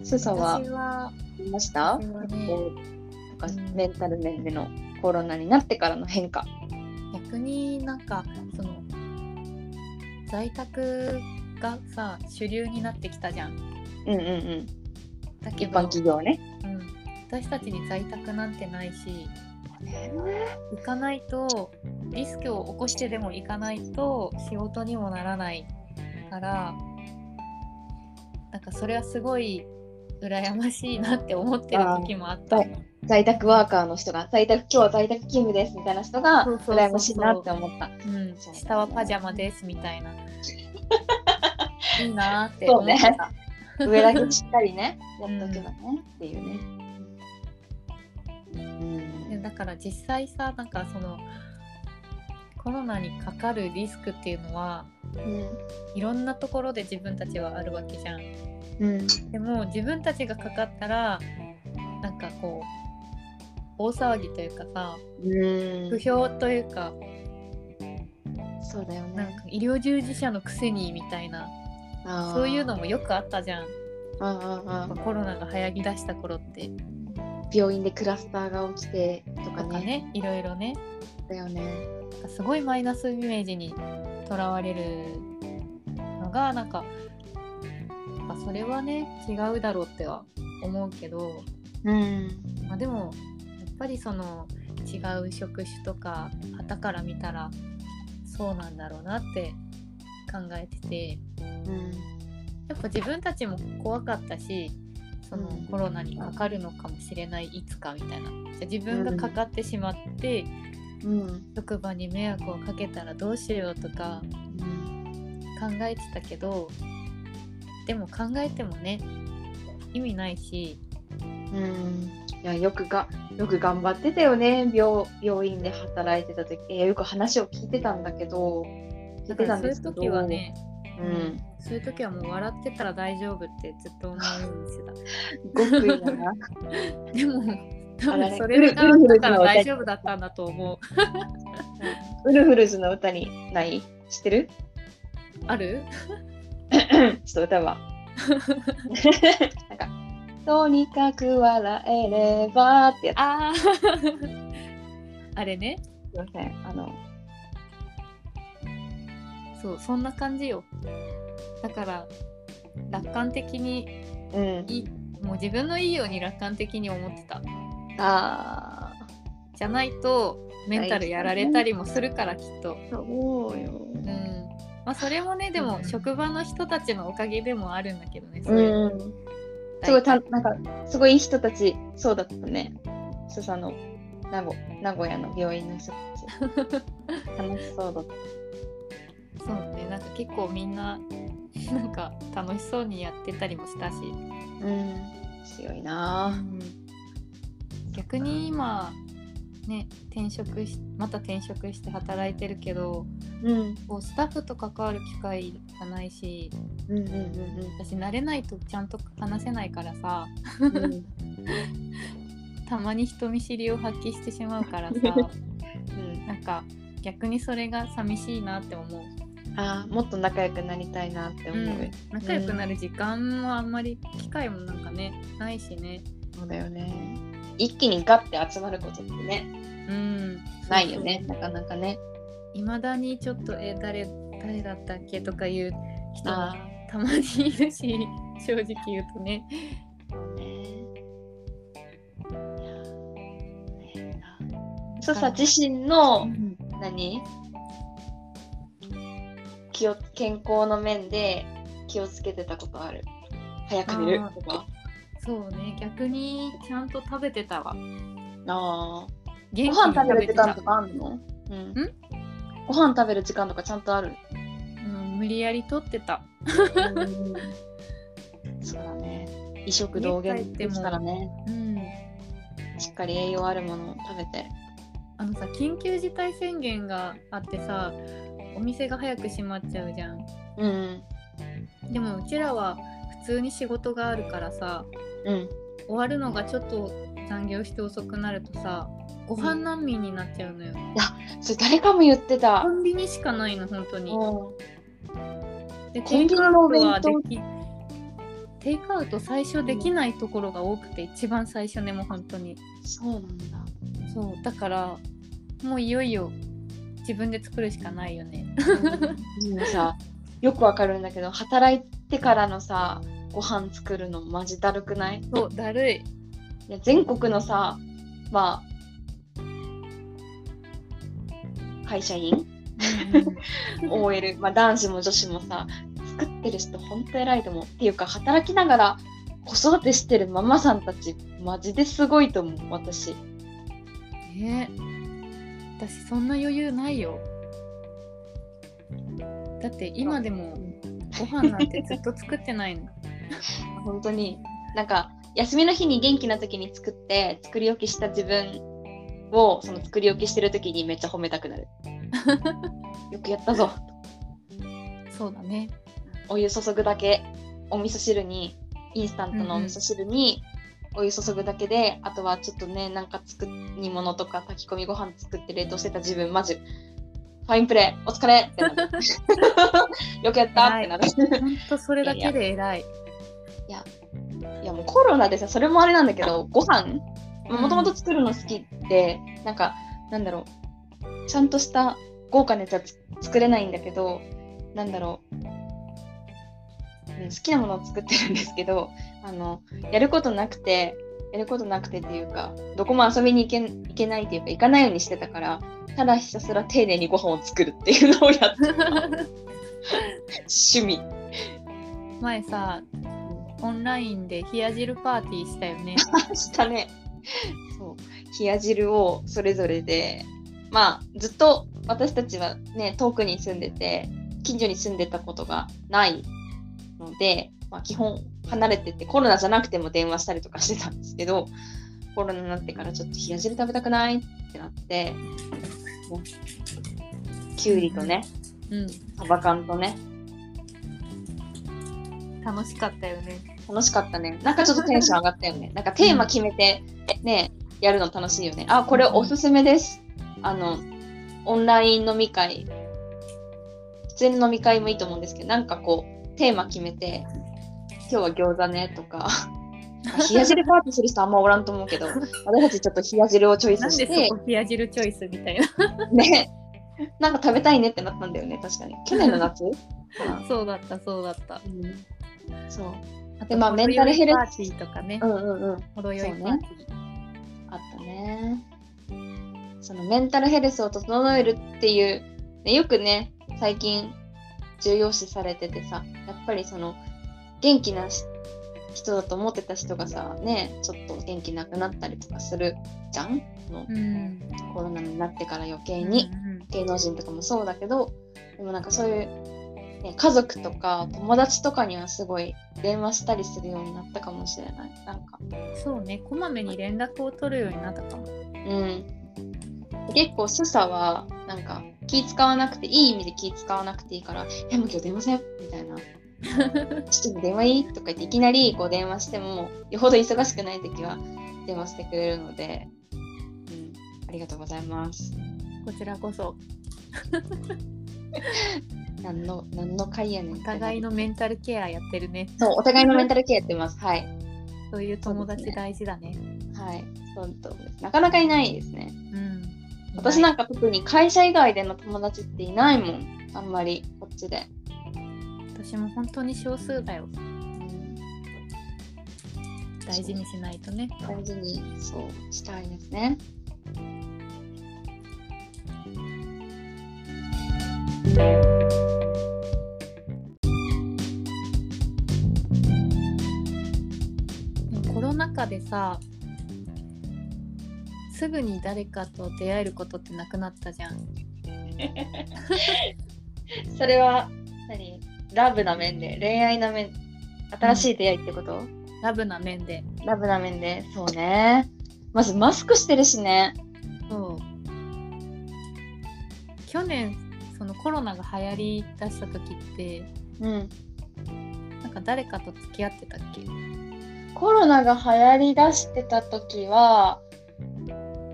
[SPEAKER 1] スーさんは見ました、ね、とかメンタル面でのコロナになってからの変化。
[SPEAKER 2] 逆になんかその在宅がさ主流になってきたじゃん。
[SPEAKER 1] うんうんうん。
[SPEAKER 2] だけど、
[SPEAKER 1] 一般企業ね。
[SPEAKER 2] うん、私たちに在宅なんてないし行かないとリスクを起こしてでも行かないと仕事にもならないからなんかそれはすごい羨ましいなって思ってる時もあった
[SPEAKER 1] 在宅ワーカーの人が、在宅、今日は在宅勤務ですみたいな人が、羨ましいなって思った。
[SPEAKER 2] うん、下はパジャマですみたいな。<laughs> いいなーって思ってた。
[SPEAKER 1] 上だけしっかりね、<laughs> やっとけばね、っていうね。うん
[SPEAKER 2] でだから実際さなんかそのコロナにかかるリスクっていうのは
[SPEAKER 1] うん
[SPEAKER 2] いろんなところで自分たちはあるわけじゃん。
[SPEAKER 1] うん
[SPEAKER 2] でも自分たちがかかったらなんかこう大騒ぎというかさ
[SPEAKER 1] うん
[SPEAKER 2] 不評というか
[SPEAKER 1] そうだよね。
[SPEAKER 2] なんか医療従事者のくせにみたいなそういうのもよくあったじゃんコロナが流行りだした頃って
[SPEAKER 1] 病院でクラスターが起きてとか
[SPEAKER 2] とか
[SPEAKER 1] ね。
[SPEAKER 2] ねいろいろね
[SPEAKER 1] だよね。
[SPEAKER 2] すごいマイナスイメージにとらわれるのがなんかまあそれはね違うだろうっては思うけど、
[SPEAKER 1] うん。
[SPEAKER 2] まあ、でもやっぱりその違う職種とか旗から見たらそうなんだろうなって考えてて。
[SPEAKER 1] うん。
[SPEAKER 2] やっぱ自分たちも怖かったしその
[SPEAKER 1] うん。
[SPEAKER 2] コロナにかかるのかもしれないいつかみたいな。じゃあ自分がかかってしまって、
[SPEAKER 1] うん。
[SPEAKER 2] 職場に迷惑をかけたらどうしようとか
[SPEAKER 1] うん
[SPEAKER 2] 考えてたけどでも考えてもね意味ないし。
[SPEAKER 1] うん。いやよくがよく頑張ってたよね。病病院で働いてた時いやよく話を聞いてたんだけど聞いて
[SPEAKER 2] だからそういう
[SPEAKER 1] たんですけど
[SPEAKER 2] 時はね、
[SPEAKER 1] うん。
[SPEAKER 2] そういう時はもう笑ってたら大丈夫ってずっと思うようにしてた。
[SPEAKER 1] 極意だな。
[SPEAKER 2] でも多分それがあったから大丈夫だったんだと思う。
[SPEAKER 1] ウルフルズの歌にない？知ってる？
[SPEAKER 2] ある？
[SPEAKER 1] ちょっと歌は。なんかとにかく笑えればってやつ。
[SPEAKER 2] ああ <laughs> あれね。
[SPEAKER 1] すいません。あの
[SPEAKER 2] そうそんな感じよ。だから楽観的に
[SPEAKER 1] うん。
[SPEAKER 2] いいもう自分のいいように楽観的に思ってた。
[SPEAKER 1] あ
[SPEAKER 2] じゃないとメンタルやられたりもするからきっと。
[SPEAKER 1] あそうよ。
[SPEAKER 2] うん。まあ、それもねでも
[SPEAKER 1] うん。
[SPEAKER 2] 職場の人たちのおかげでもあるんだけどね。そういう
[SPEAKER 1] うんすごいたなんかすごいいい人たちそうだったね。スサの名古名古屋の病院の人たち。<laughs> 楽しそうだった
[SPEAKER 2] そう。ねなんか結構みんな <laughs> なんか楽しそうにやってたりもしたし、
[SPEAKER 1] うん。強いな。
[SPEAKER 2] 逆に今ね転職しまた転職して働いてるけど
[SPEAKER 1] うん。
[SPEAKER 2] こうスタッフと関わる機会がないし
[SPEAKER 1] うんうんうん
[SPEAKER 2] 私慣れないとちゃんと話せないからさ。
[SPEAKER 1] うんうん。<laughs>
[SPEAKER 2] たまに人見知りを発揮してしまうからさ。
[SPEAKER 1] うん。
[SPEAKER 2] なんか逆にそれが寂しいなって思う。
[SPEAKER 1] あーもっと仲良くなりたいなって思う、
[SPEAKER 2] うん、仲良くなる時間もあんまり機会もなんかねないしね。
[SPEAKER 1] そうだよね。一気にガッて集まることってね
[SPEAKER 2] うん、
[SPEAKER 1] ないよねなかなかね。
[SPEAKER 2] いまだにちょっとえ誰誰だったっけとかいう人も
[SPEAKER 1] あ
[SPEAKER 2] たまにいるし <laughs> 正直言うとね。
[SPEAKER 1] そうさ自身の何？気を健康の面で気をつけてたことある。早く寝る。とか
[SPEAKER 2] そうね。逆にちゃんと食べてたわ。
[SPEAKER 1] あご飯食べる時間
[SPEAKER 2] た。
[SPEAKER 1] とかあるの？うん。ご飯食べる時間とかちゃんとある？
[SPEAKER 2] うん、無理やりとってた。
[SPEAKER 1] そうだね。異食同源ですからね。
[SPEAKER 2] うん。
[SPEAKER 1] しっかり栄養あるものを食べて。
[SPEAKER 2] あのさ緊急事態宣言があってさお店が早く閉まっちゃうじゃん。
[SPEAKER 1] うん。
[SPEAKER 2] でもうちらは普通に仕事があるからさ
[SPEAKER 1] うん。
[SPEAKER 2] 終わるのがちょっと残業して遅くなるとさご飯難民になっちゃうのよ、
[SPEAKER 1] それ誰かも言ってた。
[SPEAKER 2] コンビニしかないの本当に。
[SPEAKER 1] うん。
[SPEAKER 2] で
[SPEAKER 1] コンビニ
[SPEAKER 2] クアウト
[SPEAKER 1] のお弁当
[SPEAKER 2] はできテイクアウト最初できないところが多くて一番最初ねもう本当に。
[SPEAKER 1] そうなんだ。
[SPEAKER 2] そうだからもういよいよ自分で作るしかないよね。
[SPEAKER 1] でもさよくわかるんだけど働いてからのさご飯作るのマジだるくない？
[SPEAKER 2] そうだるい。
[SPEAKER 1] いや全国のさまあ会社員？OL、まあ、男子も女子もさ作ってる人ほんと偉いと思う。っていうか働きながら子育てしてるママさんたちマジですごいと思う私。
[SPEAKER 2] ね私そんな余裕ないよ。だって今でもご飯なんてずっと作ってないの。<laughs>
[SPEAKER 1] 本当に。なんか休みの日に元気な時に作って作り置きした自分をその作り置きしてる時にめっちゃ褒めたくなる。<laughs> よくやったぞ。
[SPEAKER 2] そうだね。
[SPEAKER 1] お湯注ぐだけ。お味噌汁にインスタントのお味噌汁にお湯注ぐだけで、あとはちょっとねなんか作り物とか炊き込みご飯作って冷凍してた自分マジファインプレーお疲れってなる。<laughs> よくやったってなる。
[SPEAKER 2] ほんとそれだけで偉い。
[SPEAKER 1] いやいやもうコロナでさそれもあれなんだけどご飯もともと作るの好きで、なんかなんだろうちゃんとした豪華なやつは作れないんだけどなんだろう。好きなものを作ってるんですけどあのやることなくてやることなくてっていうかどこも遊びに行け行けないっていうか行かないようにしてたからただひたすら丁寧にご飯を作るっていうのをやってた。<laughs> 趣味。
[SPEAKER 2] 前さオンラインで冷や汁パーティーしたよね。<laughs>
[SPEAKER 1] したね。そう。冷や汁をそれぞれでまあずっと私たちはね遠くに住んでて近所に住んでたことがないので、まあ、基本離れててコロナじゃなくても電話したりとかしてたんですけどコロナになってからちょっと冷や汁食べたくないってなってきゅうりとね、
[SPEAKER 2] うん、
[SPEAKER 1] サバ缶とね。
[SPEAKER 2] 楽しかったよね。
[SPEAKER 1] 楽しかったね。なんかちょっとテンション上がったよね。<laughs> なんかテーマ決めてね、やるの楽しいよね。あこれおすすめです。あのオンライン飲み会。普通の飲み会もいいと思うんですけどなんかこうテーマ決めて、今日は餃子ねとか、冷や汁パーティーする人あんまおらんと思うけど、私たちちょっと冷や汁をチョイスして。
[SPEAKER 2] 冷や汁チョイスみたいな。
[SPEAKER 1] ね。なんか食べたいねってなったんだよね、確かに。去年の夏？<laughs>
[SPEAKER 2] そうだった、そうだった。
[SPEAKER 1] うん、そう。で、まあ、メンタルヘルス。
[SPEAKER 2] パーティーとかね。
[SPEAKER 1] うんうんうん。
[SPEAKER 2] ほどよいパーティー、ね。
[SPEAKER 1] あったね。そのメンタルヘルスを整えるっていう、ね、よくね、最近重要視されててさやっぱりその元気な人だと思ってた人がさねちょっと元気なくなったりとかするじゃん？の、うん、コロナになってから余計に、うんうん、芸能人とかもそうだけどでもなんかそういう、ね、家族とか友達とかにはすごい電話したりするようになったかもしれない。なんか。
[SPEAKER 2] そうね。こまめに連絡を取るようになったかも。
[SPEAKER 1] うん。結構スサはなんか気使わなくていい意味で気使わなくていいから「えもう今日電話せん」みたいな「ちょっと電話いい?」とか言っていきなりこう電話してもよほど忙しくない時は電話してくれるので、うん、ありがとうございます。
[SPEAKER 2] こちらこそ。<laughs>
[SPEAKER 1] 何の何の会やねん。
[SPEAKER 2] お互いのメンタルケアやってるね。
[SPEAKER 1] そう、お互いのメンタルケアやってます。はい。
[SPEAKER 2] そういう友達大事だね。ね
[SPEAKER 1] はい。そうとなかなかいないですね。うん。私なんか特に会社以外での友達っていないもんあんまりこっちで
[SPEAKER 2] 私も本当に少数だよ、うん、大事にしないとね。
[SPEAKER 1] 大事にそうしたいですね。
[SPEAKER 2] コロナ禍でさすぐに誰かと出会えることってなくなったじゃん。<laughs>
[SPEAKER 1] それは何？ラブな面で恋愛な面新しい出会いってこと、うん、
[SPEAKER 2] ラブな面で。
[SPEAKER 1] ラブな面で。そうね。まずマスクしてるしね。
[SPEAKER 2] そう。去年そのコロナが流行りだした時ってうん。なんか誰かと付き合ってたっけ？
[SPEAKER 1] コロナが流行りだしてた時は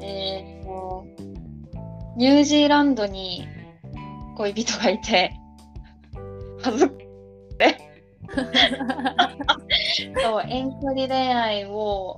[SPEAKER 1] えー、と、ニュージーランドに恋人がいて、恥ずって。そう、遠距離恋愛を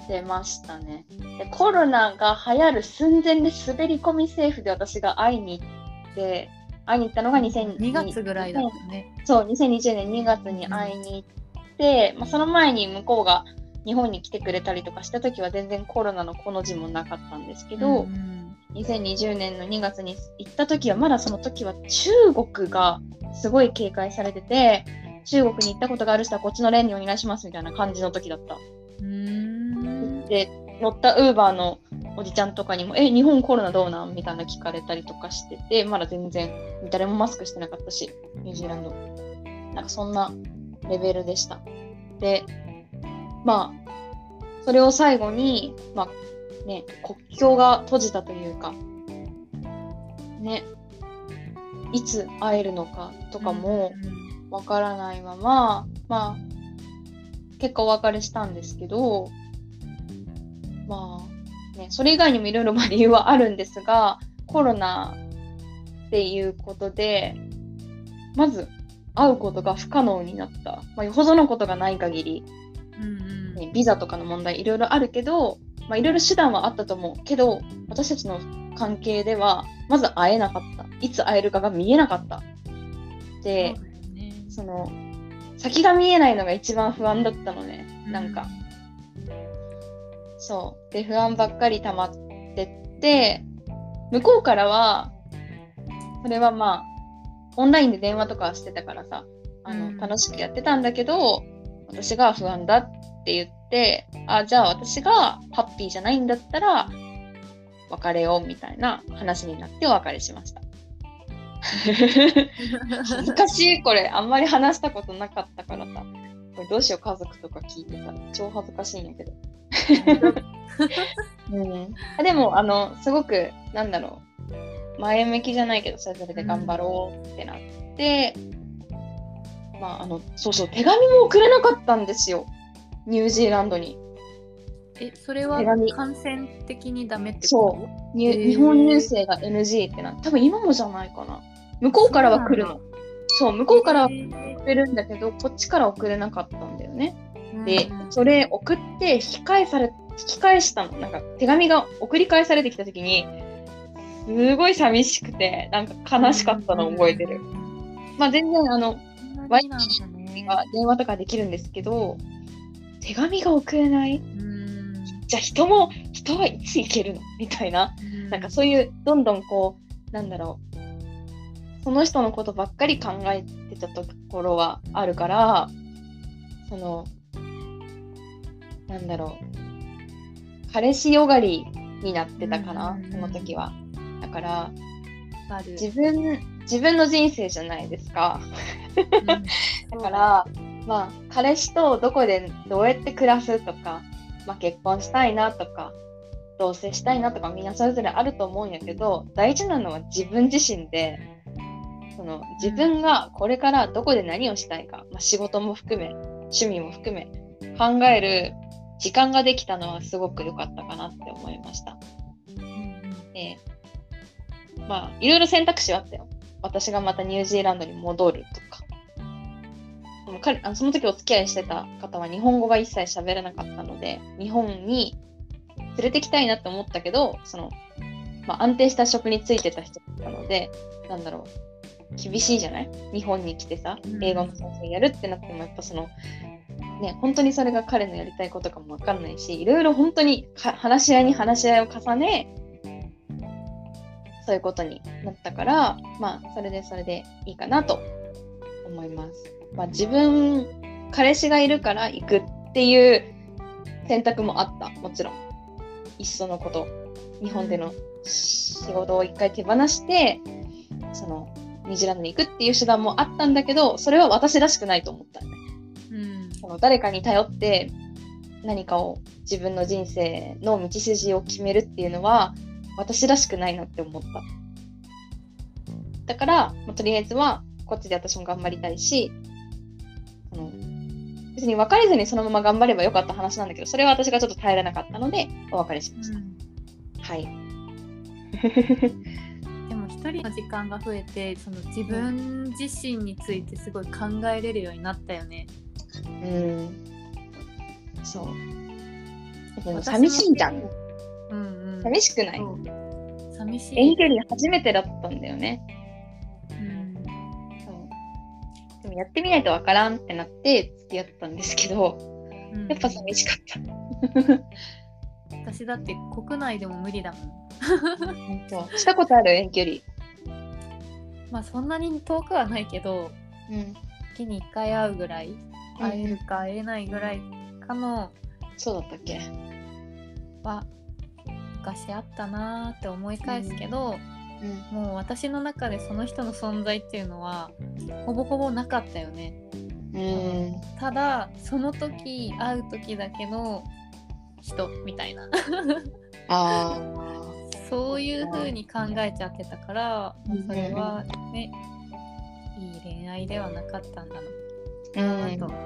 [SPEAKER 1] してましたねで。コロナが流行る寸前で滑り込みセーフで私が会いに行って、会いに行ったのが2020
[SPEAKER 2] 2月ぐらいだったね。
[SPEAKER 1] そう、2020年2月に会いに行って、まあ、その前に向こうが日本に来てくれたりとかした時は全然コロナのこの字もなかったんですけど、
[SPEAKER 2] うん
[SPEAKER 1] 2020年の2月に行った時はまだその時は中国がすごい警戒されてて中国に行ったことがある人はこっちのレーンにお願いしますみたいな感じの時だった。
[SPEAKER 2] うん。
[SPEAKER 1] で乗ったウーバーのおじちゃんとかにも「え日本コロナどうなん?」みたいな聞かれたりとかしててまだ全然誰もマスクしてなかったしニュージーランドなんかそんなレベルでしたでまあそれを最後にまあね国境が閉じたというかねいつ会えるのかとかも、わからないまま、まあ、結果お別れしたんですけど、まあ、ね、それ以外にもいろいろまあ理由はあるんですが、コロナっていうことで、まず会うことが不可能になった。まあ、よほどのことがない限り、
[SPEAKER 2] うんうん
[SPEAKER 1] ね、ビザとかの問題いろいろあるけど、まあ、いろいろ手段はあったと思うけど、私たちの関係では、まず会えなかった。いつ会えるかが見えなかった。で、
[SPEAKER 2] そね。
[SPEAKER 1] その先が見えないのが一番不安だったのね。なんか、そう。で不安ばっかり溜まってって向こうからはそれはまあオンラインで電話とかはしてたからさあの、
[SPEAKER 2] うん。
[SPEAKER 1] 楽しくやってたんだけど私が不安だって言ってあじゃあ私がハッピーじゃないんだったら別れようみたいな話になってお別れしました。恥ずかしいこれ。あんまり話したことなかったからさ。これどうしよう家族とか聞いてたら。超恥ずかしいんやけど、<laughs> うん、あでもあのすごくなんだろう。前向きじゃないけどそれぞれで頑張ろうってなって、まああのそうそう手紙も送れなかったんですよニュージーランドに。
[SPEAKER 2] え、それは感染的にダメって
[SPEAKER 1] そ
[SPEAKER 2] こ
[SPEAKER 1] に
[SPEAKER 2] へー。
[SPEAKER 1] 日本入生が NG ってな多分今もじゃないかな。向こうからは来るの。そう向
[SPEAKER 2] と
[SPEAKER 1] こうからは送れるんだけどこっちから送れなかったんだよね。で
[SPEAKER 2] う、ん。
[SPEAKER 1] それ送って引き返され、引き返したの。なんか手紙が送り返されてきたときに、すごい寂しくて、なんか悲しかったのを覚えてる。。まあ全然あの、
[SPEAKER 2] そんなになんだね。
[SPEAKER 1] 電話とかできるんですけど、手紙が送れない？
[SPEAKER 2] うん。
[SPEAKER 1] じゃあ人も、人はいつ行けるの？みたいな。なんかそういう、どんどんこう、なんだろう、その人のことばっかり考えてたところはあるから、その、なんだろう、彼氏よがりになってたかなその時は。だから、自分、自分の人生じゃないですか。
[SPEAKER 2] うん。<laughs>
[SPEAKER 1] だから、まあ、彼氏とどこでどうやって暮らすとか、まあ、結婚したいなとか、同棲したいなとか、みんなそれぞれあると思うんやけど、大事なのは自分自身で、その自分がこれからどこで何をしたいか、まあ、仕事も含め、趣味も含め、考える時間ができたのはすごく良かったかなって思いました。
[SPEAKER 2] うん
[SPEAKER 1] で、まあ、いろいろ選択肢はあったよ。私がまたニュージーランドに戻るとか。でも彼あのその時お付き合いしてた方は日本語が一切喋らなかったので、日本に連れてきたいなって思ったけど、その、まあ、安定した職についてた人だったので、なんだろう、厳しいじゃない？日本に来てさ
[SPEAKER 2] う、ん
[SPEAKER 1] 英語の先生やるってなっても、やっぱその、ね、本当にそれが彼のやりたいことかもわかんないし、いろいろ本当にか話し合いに話し合いを重ね、そういうことになったから、まあ、それでそれでいいかなと思います。まあ、自分、彼氏がいるから行くっていう選択もあった、もちろん。いっそのこと。日本での仕事を一回手放して、その、ニュージーランドに行くっていう手段もあったんだけど、それは私らしくないと思ったよね。
[SPEAKER 2] うん
[SPEAKER 1] その誰かに頼って何かを自分の人生の道筋を決めるっていうのは私らしくないなって思った。だから、まあとりあえずはこっちで私も頑張りたいし、あの別に別れずにそのまま頑張ればよかった話なんだけど、それは私がちょっと耐えられなかったのでお別れしました。はい。<laughs> <laughs>
[SPEAKER 2] でも一人の時間が増えてその自分自身についてすごい考えれるようになったよね。
[SPEAKER 1] うん。そう。でも寂しいじゃん。
[SPEAKER 2] うんうん。
[SPEAKER 1] 寂しくない？
[SPEAKER 2] 寂しい。
[SPEAKER 1] 遠距離初めてだったんだよね。もやってみないとわからんってなって付き合ったんですけど、
[SPEAKER 2] うん、
[SPEAKER 1] やっぱ寂しかった。
[SPEAKER 2] 私だって国内でも無理だもん。
[SPEAKER 1] 本当。したことある遠距離？
[SPEAKER 2] まあそんなに遠くはないけど、
[SPEAKER 1] うん、
[SPEAKER 2] 月に1回会うぐらい会えるか会えないぐらいかの、
[SPEAKER 1] そうだったっけ？
[SPEAKER 2] は昔あったなーって思い返すけど、うん、もう私の中でその人の存在っていうのはほぼほぼなかったよね。
[SPEAKER 1] うん、
[SPEAKER 2] ただその時会う時だけの人みたいな。
[SPEAKER 1] あ <laughs>
[SPEAKER 2] そういう風に考えちゃってたから、それはね、いい恋愛ではなかったんだな。と思う。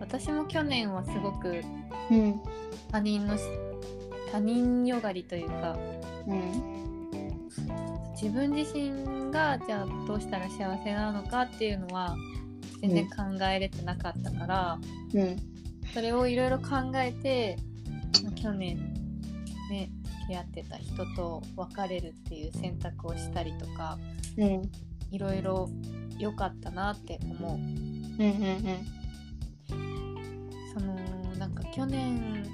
[SPEAKER 2] 私も去年はすごく他人の、他人よがりというか、
[SPEAKER 1] うん、
[SPEAKER 2] 自分自身がじゃあどうしたら幸せなのかっていうのは全然考えれてなかったから、
[SPEAKER 1] うん、
[SPEAKER 2] それをいろいろ考えて去年ね付き合ってた人と別れるっていう選択をしたりとか、
[SPEAKER 1] うん、
[SPEAKER 2] いろいろ良かったなって思う。うん
[SPEAKER 1] うんうん。
[SPEAKER 2] そのなんか去年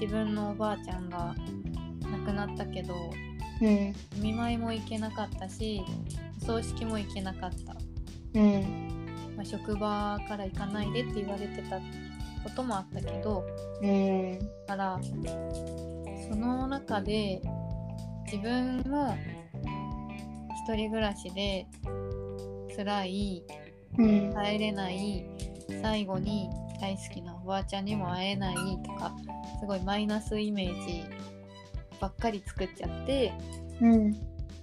[SPEAKER 2] 自分のおばあちゃんが亡くなったけど、
[SPEAKER 1] うん、
[SPEAKER 2] お見舞いも行けなかったしお葬式も行けなかった、
[SPEAKER 1] うん。
[SPEAKER 2] まあ、職場から行かないでって言われてたこともあったけど、
[SPEAKER 1] うん、
[SPEAKER 2] だからその中で自分も一人暮らしで辛い、帰れない最後に大好きなおばあちゃんにも会えないとかすごいマイナスイメージばっかり作っちゃって、
[SPEAKER 1] うん、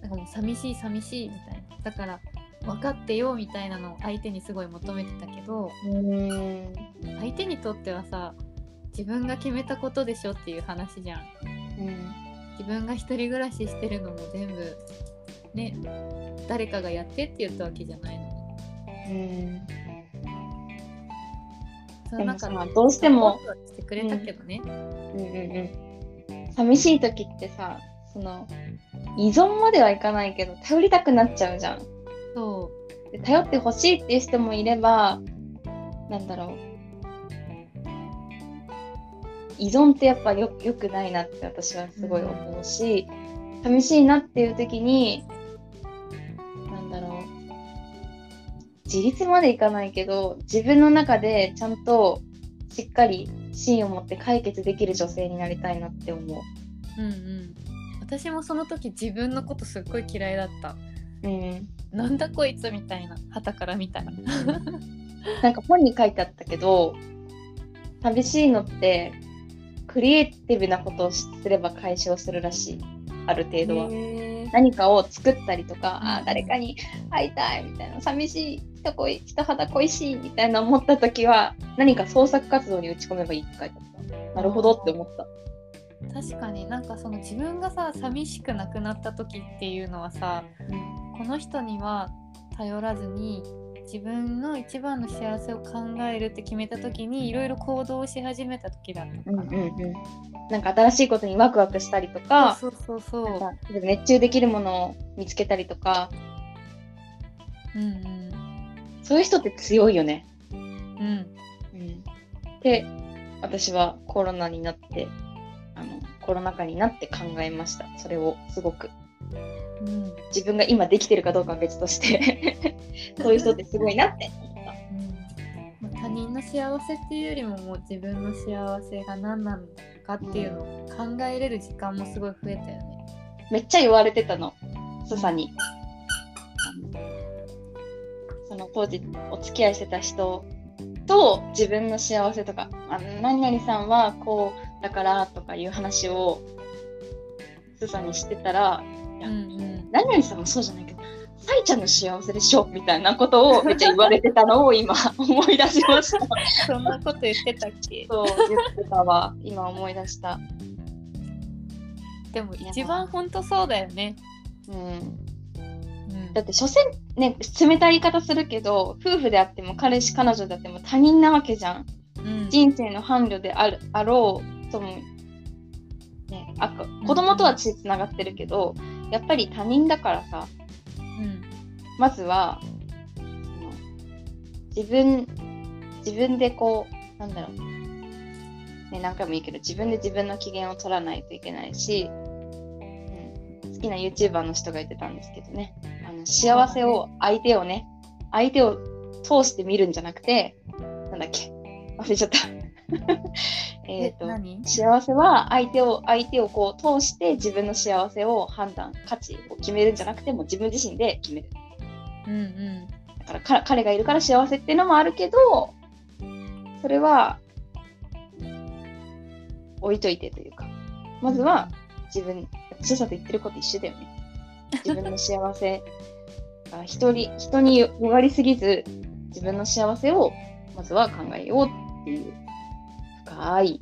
[SPEAKER 2] なんかもう寂しい寂しいみたいな。だから分かってよみたいなのを相手にすごい求めてたけど、相手にとってはさ自分が決めたことでしょっていう話じゃん。
[SPEAKER 1] うん、
[SPEAKER 2] 自分が一人暮らししてるのも全部ね誰かがやってって言ったわけじゃないの
[SPEAKER 1] に。
[SPEAKER 2] うん
[SPEAKER 1] その中でどうしても
[SPEAKER 2] してくれたけどね、
[SPEAKER 1] うん、うんうんうん寂しい時ってさその依存まではいかないけど頼りたくなっちゃうじゃん
[SPEAKER 2] そう
[SPEAKER 1] で頼ってほしいっていう人もいればなんだろう依存ってやっぱよよくないなって私はすごい思うし、うん、寂しいなっていう時に自立までいかないけど自分の中でちゃんとしっかり芯を持って解決できる女性になりたいなって思う。
[SPEAKER 2] うんうん、私もその時自分のことすっごい嫌いだった。
[SPEAKER 1] うん、
[SPEAKER 2] なんだこいつみたいな旗から見たら。
[SPEAKER 1] なんか本に書いてあったけど寂しいのってクリエイティブなことをすれば解消するらしいある程度は。何かを作ったりとか、あ誰かに会いたいみたいな寂しい人恋人肌恋しいみたいな思った時は何か創作活動に打ち込めばいいって書いてあったなるほどって思った。
[SPEAKER 2] 確かになんかその自分がさ寂しくなくなった時っていうのはさ、うん、この人には頼らずに自分の一番の幸せを考えるって決めた時にいろいろ行動し始めた時だったかな。うんうんうん。
[SPEAKER 1] なんか新しいことにワクワクしたりとか
[SPEAKER 2] そうそうそう
[SPEAKER 1] 熱中できるものを見つけたりとか、
[SPEAKER 2] うんうん、
[SPEAKER 1] そういう人って強いよね。
[SPEAKER 2] うん、うん、
[SPEAKER 1] で私はコロナになってあのコロナ禍になって考えました。それをすごく。
[SPEAKER 2] うん、
[SPEAKER 1] 自分が今できてるかどうかは別として <laughs> そういう人ってすごいなって思った、
[SPEAKER 2] うん、他人の幸せっていうよりももう自分の幸せが何なのかっていうのを考えれる時間もすごい増えたよね。
[SPEAKER 1] めっちゃ言われてたの、スサに。その当時お付き合いしてた人と自分の幸せとか、あの何々さんはこうだからとかいう話をスサにしてたら、
[SPEAKER 2] いや、うんうん、
[SPEAKER 1] 何々さんもそうじゃないけど、さいちゃんの幸せでしょみたいなことをめっちゃ言われてたのを今思い出しました。<laughs>
[SPEAKER 2] そんなこと言ってたっけ？
[SPEAKER 1] そう言ってたわ今思い出した。
[SPEAKER 2] でも一番本当そうだよね。
[SPEAKER 1] うん。だって所詮ね冷たい言い方するけど夫婦であっても彼氏彼女であっても他人なわけじゃん。
[SPEAKER 2] うん、
[SPEAKER 1] 人生の伴侶であるあろうとも、ね、あ子供とは血つながってるけど、やっぱり他人だからさうんまずはその自分自分でこうなんだろう。ね何回も言うけど自分で自分の機嫌を取らないといけないし、うん、好きな YouTuber の人が言ってたんですけどね。あの幸せを相手をね相手を通して見るんじゃなくてなんだっけ。忘れちゃった。<laughs> えっと幸せは相手を相手をこう通して自分の幸せを判断価値を決めるんじゃなくても自分自身で決める。
[SPEAKER 2] うんうん、
[SPEAKER 1] だから彼がいるから幸せっていうのもあるけどそれは置いといてというかまずは自分著者と言ってること一緒だよね。自分の幸せ <laughs> が人に人によがりすぎず自分の幸せをまずは考えようっていう深い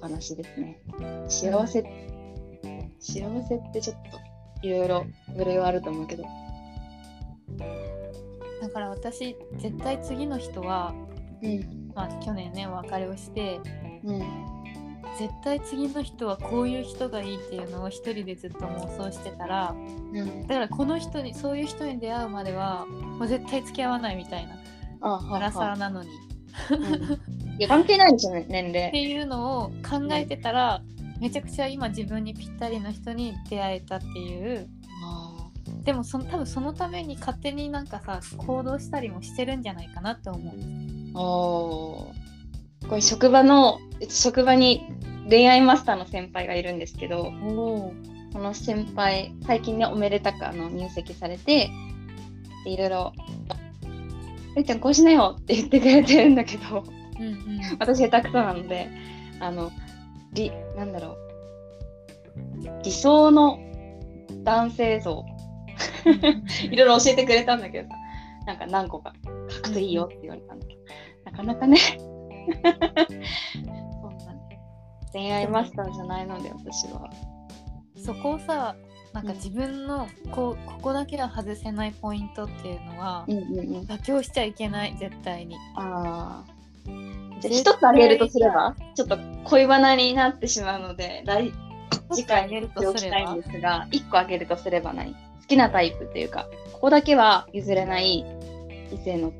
[SPEAKER 1] お話ですね。幸せ、幸せってちょっといろいろいろいろあると思うけど。
[SPEAKER 2] だから私絶対次の人は、うんまあ、去年ねお別れをして、うん、絶対次の人はこういう人がいいっていうのを一人でずっと妄想してたら、うん、だからこの人にそういう人に出会うまではもう絶対付き合わないみたいなアラサーなのに。
[SPEAKER 1] いや <laughs> 関係ないですよね年齢。
[SPEAKER 2] っていうのを考えてたら、めちゃくちゃ今自分にぴったりの人に出会えたっていうでもその多分そのために勝手になんかさ行動したりもしてるんじゃないかなって思う。
[SPEAKER 1] おこれ職場の職場に恋愛マスターの先輩がいるんですけどその先輩最近ねおめでたくあの入籍されていろいろ「ちゃんこうしなよ」って言ってくれてるんだけど、うんうん、私下手くそなのであのりなんだろう。理想の男性像。いろいろ教えてくれたんだけどさなんか何個か書くといいよって言われたんだけど、なかなかね。<laughs> そんなね。恋愛マスターじゃないので私は。
[SPEAKER 2] そこをさなんか自分のこうここだけは外せないポイントっていうのは、うんうんうん、妥協しちゃいけない絶対に。あ
[SPEAKER 1] じゃあ一つあげるとすればちょっと恋バナになってしまうので来次回にしておきたいんですが1個あげるとすれば何？好きなタイプっていうかここだけは譲れない異性の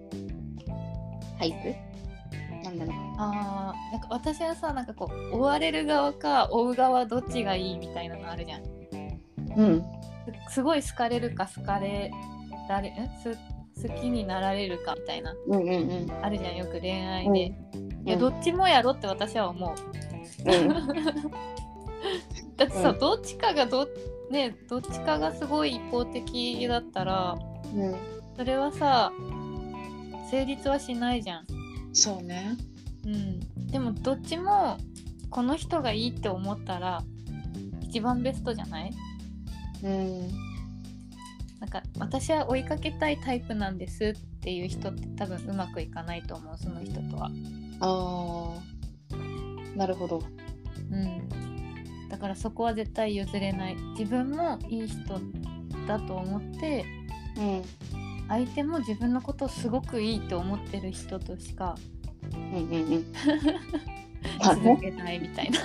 [SPEAKER 1] タイプ？なんだろう。
[SPEAKER 2] あなんか私はさなんかこう追われる側か追う側どっちがいいみたいなのあるじゃん。うん、すごい好かれるか好かれられ好きになられるかみたいな、うんうんうん、あるじゃんよく恋愛で、うん、いやどっちもやろって私は思う、うん、<laughs> だってさ、うん、どっちかがど,、ね、どっちかがすごい一方的だったら、うん、それはさ成立はしないじゃん。
[SPEAKER 1] そうね。
[SPEAKER 2] うん。でもどっちもこの人がいいって思ったら一番ベストじゃない？うん。なんか私は追いかけたいタイプなんですっていう人って多分うまくいかないと思うその人とは。
[SPEAKER 1] ああなるほど。
[SPEAKER 2] うん。だからそこは絶対譲れない。自分もいい人だと思って、うん、相手も自分のことをすごくいいと思ってる人としか、うん。うんうん、<laughs> 続けないみたいな。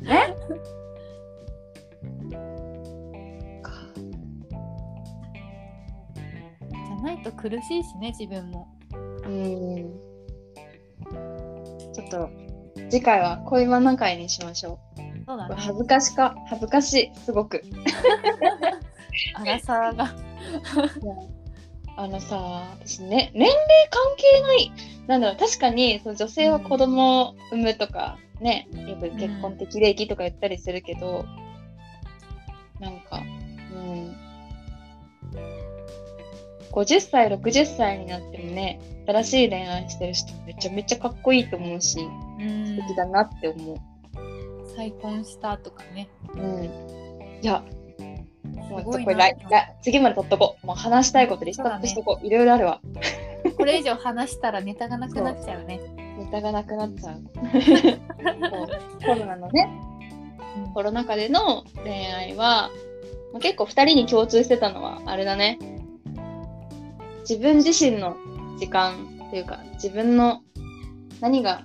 [SPEAKER 2] <laughs> ねないと苦しいしね自分も。うん。
[SPEAKER 1] ちょっと次回は恋バナ会にしましょう。そうだね。恥ずかしか恥ずかしい。すごく。
[SPEAKER 2] あらさが <laughs>
[SPEAKER 1] あのさ私ね年齢関係ない。なんだろう確かにその女性は子供を産むとかね、よく結婚適齢期とか言ったりするけど、うん、なんか50歳60歳になってもね新しい恋愛してる人めちゃめちゃかっこいいと思うし、うん、素敵だなって思う。
[SPEAKER 2] 再婚したとかね。うん。
[SPEAKER 1] いやもうこれ来次まで取っとこう。もう話したいことリストアップしとこう、ね、いろいろあるわ。
[SPEAKER 2] これ以上話したらネタがなくなっちゃうね。
[SPEAKER 1] ネタがなくなっちゃう。<laughs> コロナのね、コロナ禍での恋愛は結構2人に共通してたのはあれだね自分自身の時間っていうか自分の何が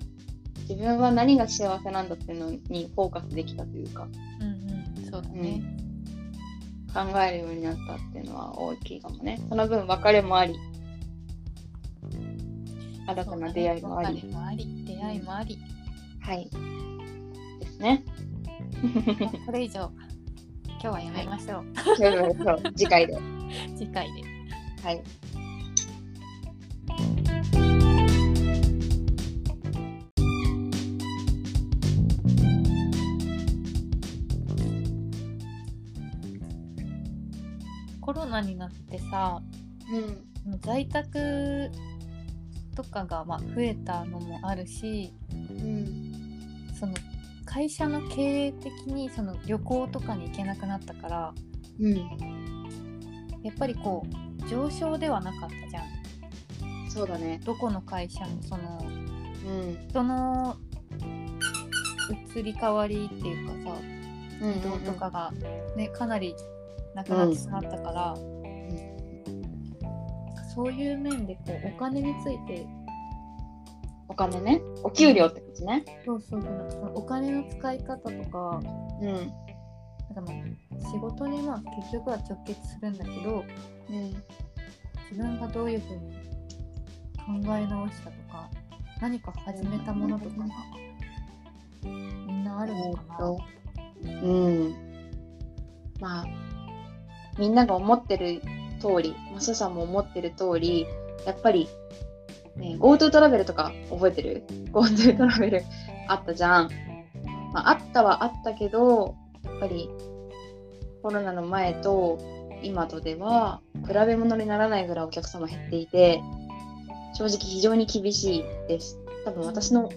[SPEAKER 1] 自分は何が幸せなんだっていうのにフォーカスできたというか。
[SPEAKER 2] うんうん、そうだね。
[SPEAKER 1] 考えるようになったっていうのは大きいかもね。その分別れもあり、新たな出会いもあり。
[SPEAKER 2] 別れもあり、出会いもあり。
[SPEAKER 1] はい。ですね。<laughs>
[SPEAKER 2] これ以上、今日はやめましょう。
[SPEAKER 1] そう次回で。<laughs>
[SPEAKER 2] 次回で。
[SPEAKER 1] はい。
[SPEAKER 2] コロナになってさ、
[SPEAKER 1] うん。
[SPEAKER 2] 在宅とかがまあ増えたのもあるし
[SPEAKER 1] うん。
[SPEAKER 2] その会社の経営的にその旅行とかに行けなくなったから
[SPEAKER 1] うん。
[SPEAKER 2] やっぱりこう上昇ではなかったじゃん
[SPEAKER 1] そうだね。
[SPEAKER 2] どこの会社もその
[SPEAKER 1] うん。
[SPEAKER 2] 人の移り変わりっていうかさ
[SPEAKER 1] うん
[SPEAKER 2] 移動とかが、ねかなりなくなってしまったから、そういう面でこうお金について
[SPEAKER 1] お金ね。お給料ってことね。
[SPEAKER 2] そうそうそうそのお金の使い方とか
[SPEAKER 1] うん。
[SPEAKER 2] なんかまあ仕事にまあ結局は直結するんだけど
[SPEAKER 1] うん。
[SPEAKER 2] 自分がどういうふうに考え直したとか何か始めたものとかがみんなあるのかな、
[SPEAKER 1] うん。まあ、みんなが思ってる通り、マサさんも思ってる通り、やっぱり、ね、GoTo トラベルとか覚えてる ?GoTo トラベルあったじゃん。まあ、あったはあったけど、やっぱりコロナの前と今とでは比べ物にならないぐらいお客様減っていて、正直非常に厳しいです。多分私の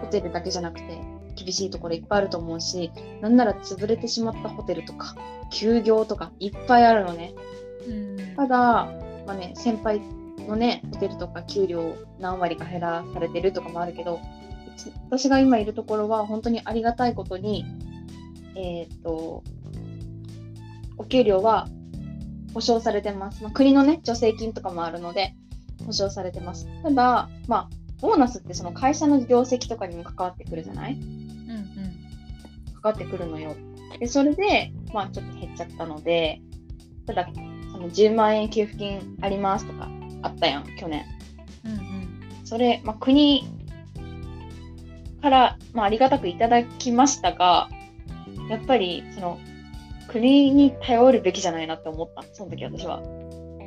[SPEAKER 1] ホテルだけじゃなくて厳しいところいっぱいあると思うし、なんなら潰れてしまったホテルとか、休業とかいっぱいあるのね。
[SPEAKER 2] うん
[SPEAKER 1] ただ、まあね、先輩のね、ホテルとか給料何割か減らされてるとかもあるけど、私が今いるところは本当にありがたいことに、えーっと、お給料は保証されてます。まあ、国のね、助成金とかもあるので、保証されてます。ただ、まあ、ボーナスってその会社の業績とかにも関わってくるじゃない？かかってくるのよ。で、それで、まあちょっと減っちゃったので、ただ、その10万円給付金ありますとかあったやん、去年。
[SPEAKER 2] うんうん
[SPEAKER 1] それ、まあ国から、まあありがたくいただきましたが、やっぱり、その、国に頼るべきじゃないなって思った、その時私は。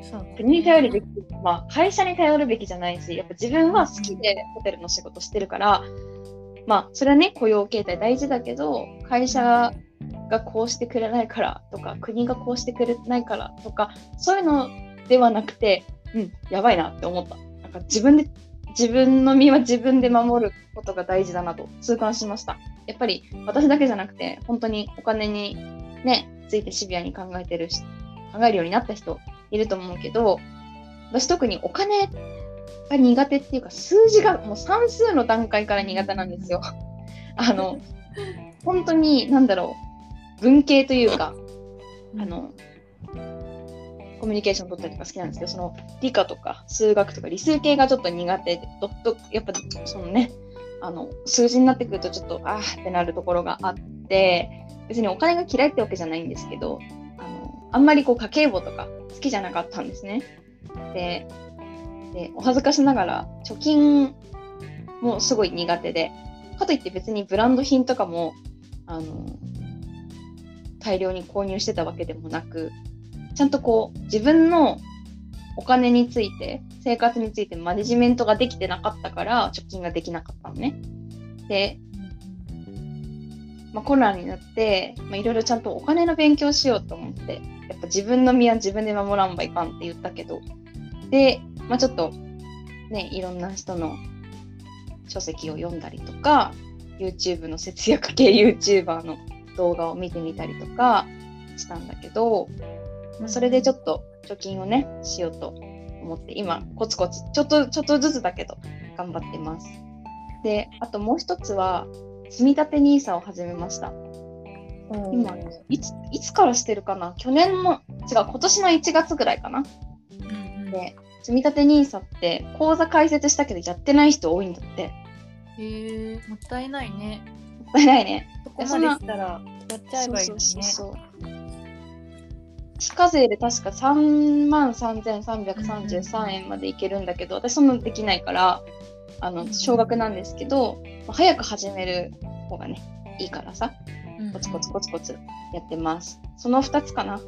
[SPEAKER 2] そう
[SPEAKER 1] 国に頼るべき、まあ会社に頼るべきじゃないし、やっぱ自分は好きでホテルの仕事してるから、まあそれはね、雇用形態大事だけど、会社がこうしてくれないからとか、国がこうしてくれないからとか、そういうのではなくて、うん、やばいなって思った。なんか自分で、自分の身は自分で守ることが大事だなと痛感しました。やっぱり私だけじゃなくて、本当にお金にね、ついてシビアに考えてるし、考えるようになった人いると思うけど、私特にお金が苦手っていうか、数字がもう算数の段階から苦手なんですよ。<laughs> あの、本当に、なんだろう、文系というか、あの、コミュニケーション取ったりとか好きなんですけど、その理科とか数学とか理数系がちょっと苦手で、どっと、やっぱそのね、あの、数字になってくるとちょっと、あーってなるところがあって、別にお金が嫌いってわけじゃないんですけど、あの、あんまりこう家計簿とか好きじゃなかったんですね。で、でお恥ずかしながら貯金もすごい苦手で、かといって別にブランド品とかも、あの、大量に購入してたわけでもなく、ちゃんとこう自分のお金について、生活についてマネジメントができてなかったから貯金ができなかったのね。で、まあ、コロナになって、いろいろちゃんとお金の勉強しようと思って、やっぱ自分の身は自分で守らんばいかんって言ったけど、で、まあ、ちょっとね、いろんな人の書籍を読んだりとか、YouTube の節約系 YouTuber の動画を見てみたりとかしたんだけど、まあそれでちょっと貯金をね、しようと思って、今、コツコツ、ちょっと、ちょっとずつだけど、頑張ってます。で、あともう一つは、積み立て NISA を始めました。今いつ、いつからしてるかな？去年の、違う、今年の1月ぐらいかな？で、積み立て NISA って、口座開設したけどやってない人多いんだって。
[SPEAKER 2] へえもったいないね
[SPEAKER 1] もったいないね。
[SPEAKER 2] そこまでしたらやっちゃえばいいのにね
[SPEAKER 1] そうそうそう非課税で確か3万3333円までいけるんだけど、私そんなのできないからあの少額なんですけど、まあ早く始める方がねいいからさコツコツコツコツやってます。その2つかな。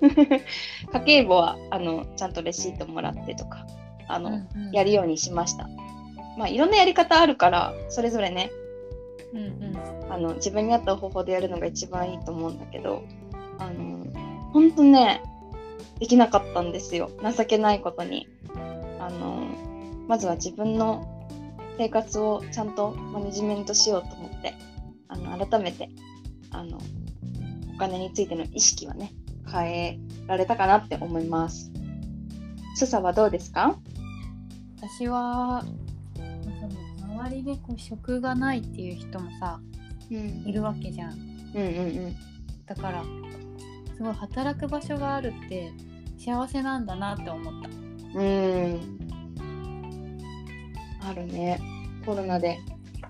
[SPEAKER 1] 家計簿はあのちゃんとレシートもらってとかあの、やるようにしました。まあいろんなやり方あるからそれぞれね。
[SPEAKER 2] うんうん。
[SPEAKER 1] あの自分に合った方法でやるのが一番いいと思うんだけどあの本当ねできなかったんですよ。情けないことに。あのまずは自分の生活をちゃんとマネジメントしようと思ってあの改めてあのお金についての意識はね変えられたかなって思います。スサはどうですか？
[SPEAKER 2] 私は周りでこう職がないっていう人もさ
[SPEAKER 1] うん。
[SPEAKER 2] いるわけじゃん。
[SPEAKER 1] うんうん
[SPEAKER 2] だからすごい働く場所があるって幸せなんだなって思った。
[SPEAKER 1] うん。うんあるね。コロナで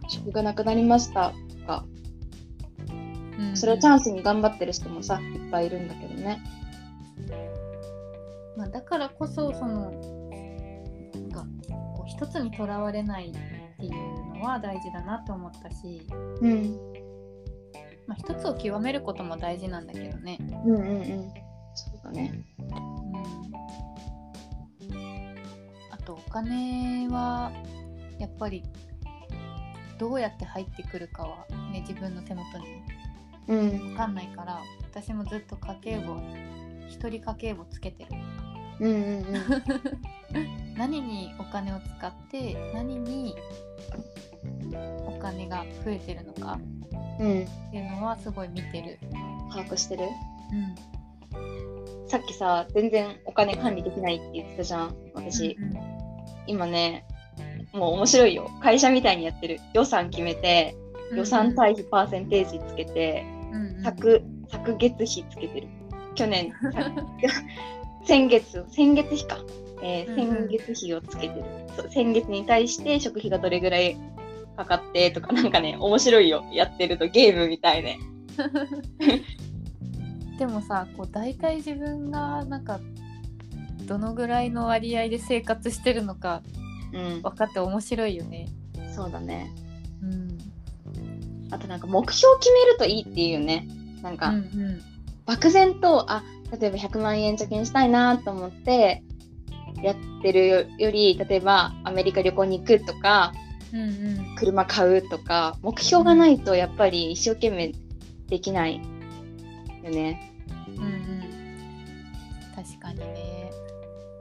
[SPEAKER 1] 職がなくなりましたとかそれをチャンスに頑張ってる人もさいっぱいいるんだけどね。
[SPEAKER 2] まあ、だからこそそのなんかこう一つにとらわれないっていうのは大事だなと思ったし、
[SPEAKER 1] うん。
[SPEAKER 2] まあ、一つを極めることも大事なんだけどね。
[SPEAKER 1] うんうんうん。そうだね。
[SPEAKER 2] うん、あとお金はやっぱりどうやって入ってくるかは、ね、自分の手元に
[SPEAKER 1] うん。
[SPEAKER 2] 分かんないから私もずっと家計簿一人家計簿つけてる。
[SPEAKER 1] うんうんうん。<laughs>
[SPEAKER 2] 何にお金を使って何にお金が増えてるのか
[SPEAKER 1] うん
[SPEAKER 2] っていうのはすごい見てる。
[SPEAKER 1] 把握してる？
[SPEAKER 2] うん、
[SPEAKER 1] さっきさ全然お金管理できないって言ってたじゃん私、
[SPEAKER 2] うん
[SPEAKER 1] 今ねもう面白いよ。会社みたいにやってる。予算決めて予算対比パーセンテージつけて、
[SPEAKER 2] うんうん
[SPEAKER 1] 昨昨月比つけてる。去年。さ <laughs> 先月先月比か、えー
[SPEAKER 2] うんうん。
[SPEAKER 1] 先月比をつけてる、そう先月に対して食費がどれぐらいかかってとかなんかね面白いよ。やってるとゲームみたいで。<laughs>
[SPEAKER 2] でもさこう大体自分がなんかどのぐらいの割合で生活してるのか
[SPEAKER 1] うん。
[SPEAKER 2] 分かって面白いよね。
[SPEAKER 1] そうだね。
[SPEAKER 2] うん、
[SPEAKER 1] あとなんか目標決めるといいっていうよね。なんか、
[SPEAKER 2] うんうん。
[SPEAKER 1] 漠然とあ例えば100万円貯金したいなと思ってやってるより例えばアメリカ旅行に行くとか
[SPEAKER 2] うんうん。
[SPEAKER 1] 車買うとか目標がないとやっぱり一生懸命できないよね。
[SPEAKER 2] うんうん。確かにね。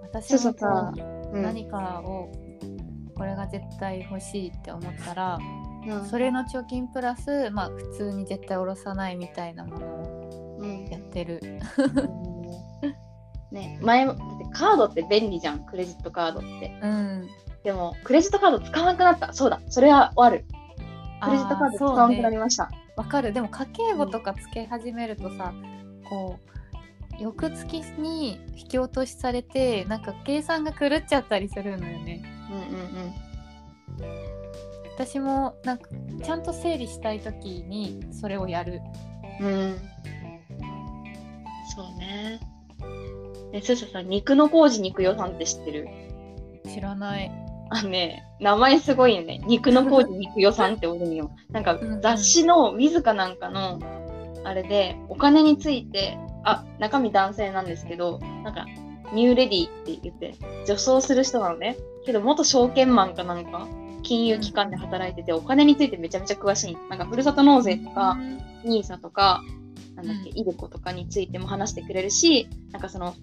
[SPEAKER 2] 私もさ何かをこれが絶対欲しいって思ったら
[SPEAKER 1] うん。
[SPEAKER 2] それの貯金プラス、まあ、普通に絶対下ろさないみたいなものを
[SPEAKER 1] うん。
[SPEAKER 2] やってる。
[SPEAKER 1] ね前もだってカードって便利じゃん。クレジットカードって。
[SPEAKER 2] うん、
[SPEAKER 1] でもクレジットカード使わなくなった。そうだ。それはある。クレジットカード使わなくなりました。
[SPEAKER 2] わかる。でも家計簿とかつけ始めるとさ、こう翌月に引き落としされてなんか計算が狂っちゃったりするのよね。
[SPEAKER 1] うんうん
[SPEAKER 2] 私もなんかちゃんと整理したい時にそれをやる。
[SPEAKER 1] うん。うん。そうね。え、スーサさん、肉の工事肉予算って知ってる？
[SPEAKER 2] 知らない。
[SPEAKER 1] あのね、名前すごいよね。肉の工事肉予算っておるんよ。<laughs> なんか雑誌の水かなんかの、あれで、お金について、あ、中身男性なんですけど、なんか、ニューレディって言って、女装する人なのね。けど、元証券マンかなんか、金融機関で働いてて、お金についてめちゃめちゃ詳しい。なんか、ふるさと納税とか、
[SPEAKER 2] うん
[SPEAKER 1] ニーサとか、なんだっけ、
[SPEAKER 2] うん
[SPEAKER 1] イデコとかについても話してくれるし、なんかその、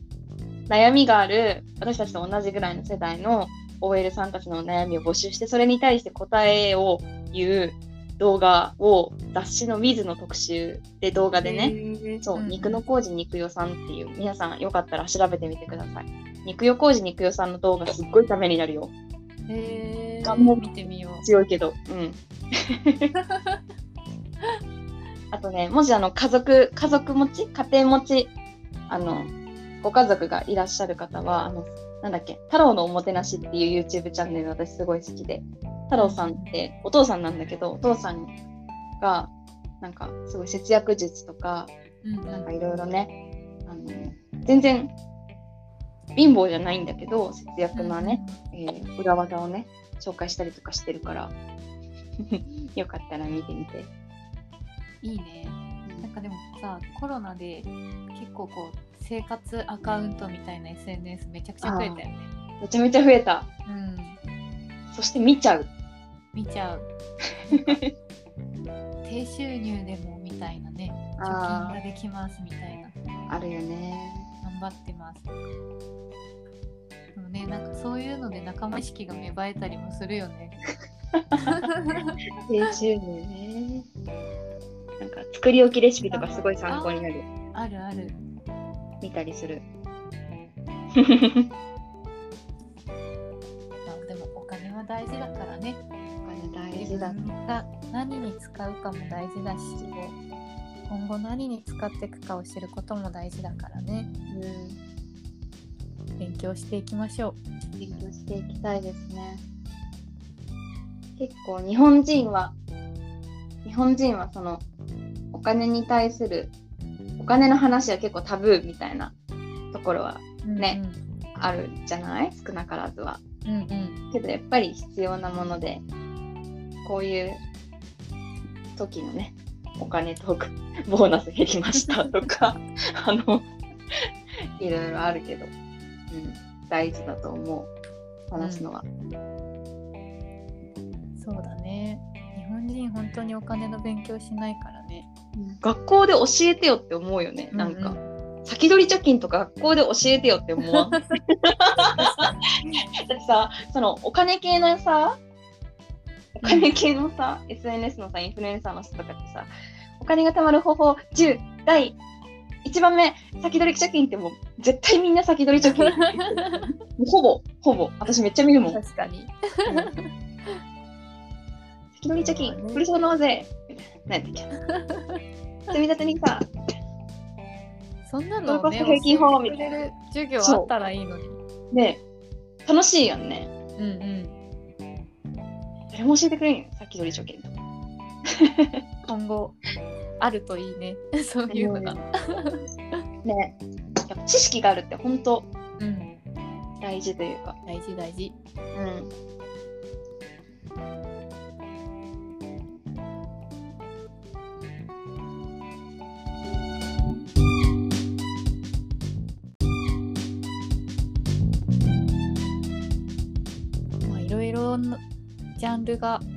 [SPEAKER 1] 悩みがある、私たちと同じぐらいの世代の OL さんたちの悩みを募集して、それに対して答えを言う動画を雑誌の水の特集で動画でね、
[SPEAKER 2] ね
[SPEAKER 1] そう、肉の工事肉代さんっていう、皆さんよかったら調べてみてください。肉代工事肉代さんの動画すっごいためになるよ。
[SPEAKER 2] へー
[SPEAKER 1] ガンモ
[SPEAKER 2] 見てみよう。
[SPEAKER 1] 強いけど。うん。<laughs> あとね、もしあの家族、家族持ち、家庭持ち、あの、ご家族がいらっしゃる方は、あの、なんだっけ、太郎のおもてなしっていう YouTube チャンネル私すごい好きで、太郎さんってお父さんなんだけど、お父さんが、なんかすごい節約術とか、
[SPEAKER 2] うん
[SPEAKER 1] なんかいろいろね、あの、全然貧乏じゃないんだけど節約のね、えー、裏技をね紹介したりとかしてるから。<laughs> よかったら見てみて。
[SPEAKER 2] いいね。なんかでもさコロナで結構こう生活アカウントみたいな SNS めちゃくちゃ増えたよね。
[SPEAKER 1] めちゃめちゃ増えた。
[SPEAKER 2] うん。
[SPEAKER 1] そして見ちゃう。
[SPEAKER 2] 見ちゃう。<laughs> 低収入でもみたいなね貯金ができますみたいな。
[SPEAKER 1] あるよね。
[SPEAKER 2] 頑張ってますでもねなんかそういうので仲間意識が芽生えたりもするよね。<laughs>
[SPEAKER 1] ね。なんか作り置きレシピとかすごい参考になる。
[SPEAKER 2] あるある。
[SPEAKER 1] 見たりする。<laughs>
[SPEAKER 2] まあでもお金は大事だからね。
[SPEAKER 1] お金大
[SPEAKER 2] 自
[SPEAKER 1] 事だ。
[SPEAKER 2] 分が何に使うかも大事だし今後何に使っていくかを知ることも大事だからね。
[SPEAKER 1] うん
[SPEAKER 2] 勉強していきましょう。
[SPEAKER 1] 勉強していきたいですね。結構日本人は日本人はそのお金に対するお金の話は結構タブーみたいなところはねあるじゃない？少なからずは。
[SPEAKER 2] うんうん、うん
[SPEAKER 1] けどやっぱり必要なものでこういう時のねお金トークボーナス減りましたとか <laughs> あのいろいろあるけど、うん、大事だと思う。話すのは。
[SPEAKER 2] そうだね。日本人本当にお金の勉強しないからね。
[SPEAKER 1] 学校で教えてよって思うよね。なんか、
[SPEAKER 2] う
[SPEAKER 1] 先取り貯金とか学校で教えてよって思わん？<laughs> だってさそのお金系のさお金系のさ、SNS のさインフルエンサーの人とかってさお金が貯まる方法10第1番目先取り貯金ってもう絶対みんな先取り貯金もうほぼほぼ。私めっちゃ見るもん。
[SPEAKER 2] 確かに。
[SPEAKER 1] 先取り貯金ふるさと納税何やっけ。積み立てにさ。
[SPEAKER 2] そんなのをね
[SPEAKER 1] 平均法みたいな。
[SPEAKER 2] 授業あったらいいのに。
[SPEAKER 1] ね。楽しいやんね。
[SPEAKER 2] うんうん。
[SPEAKER 1] 誰も教えてくれんよ。先取り貯金とか
[SPEAKER 2] 今後あるといいね。<laughs> そういうのが。
[SPEAKER 1] ねやっぱ知識があるって本当
[SPEAKER 2] うん。
[SPEAKER 1] 大事というか。
[SPEAKER 2] 大事大事。
[SPEAKER 1] うん。
[SPEAKER 2] まあいろいろなジャンルが <laughs>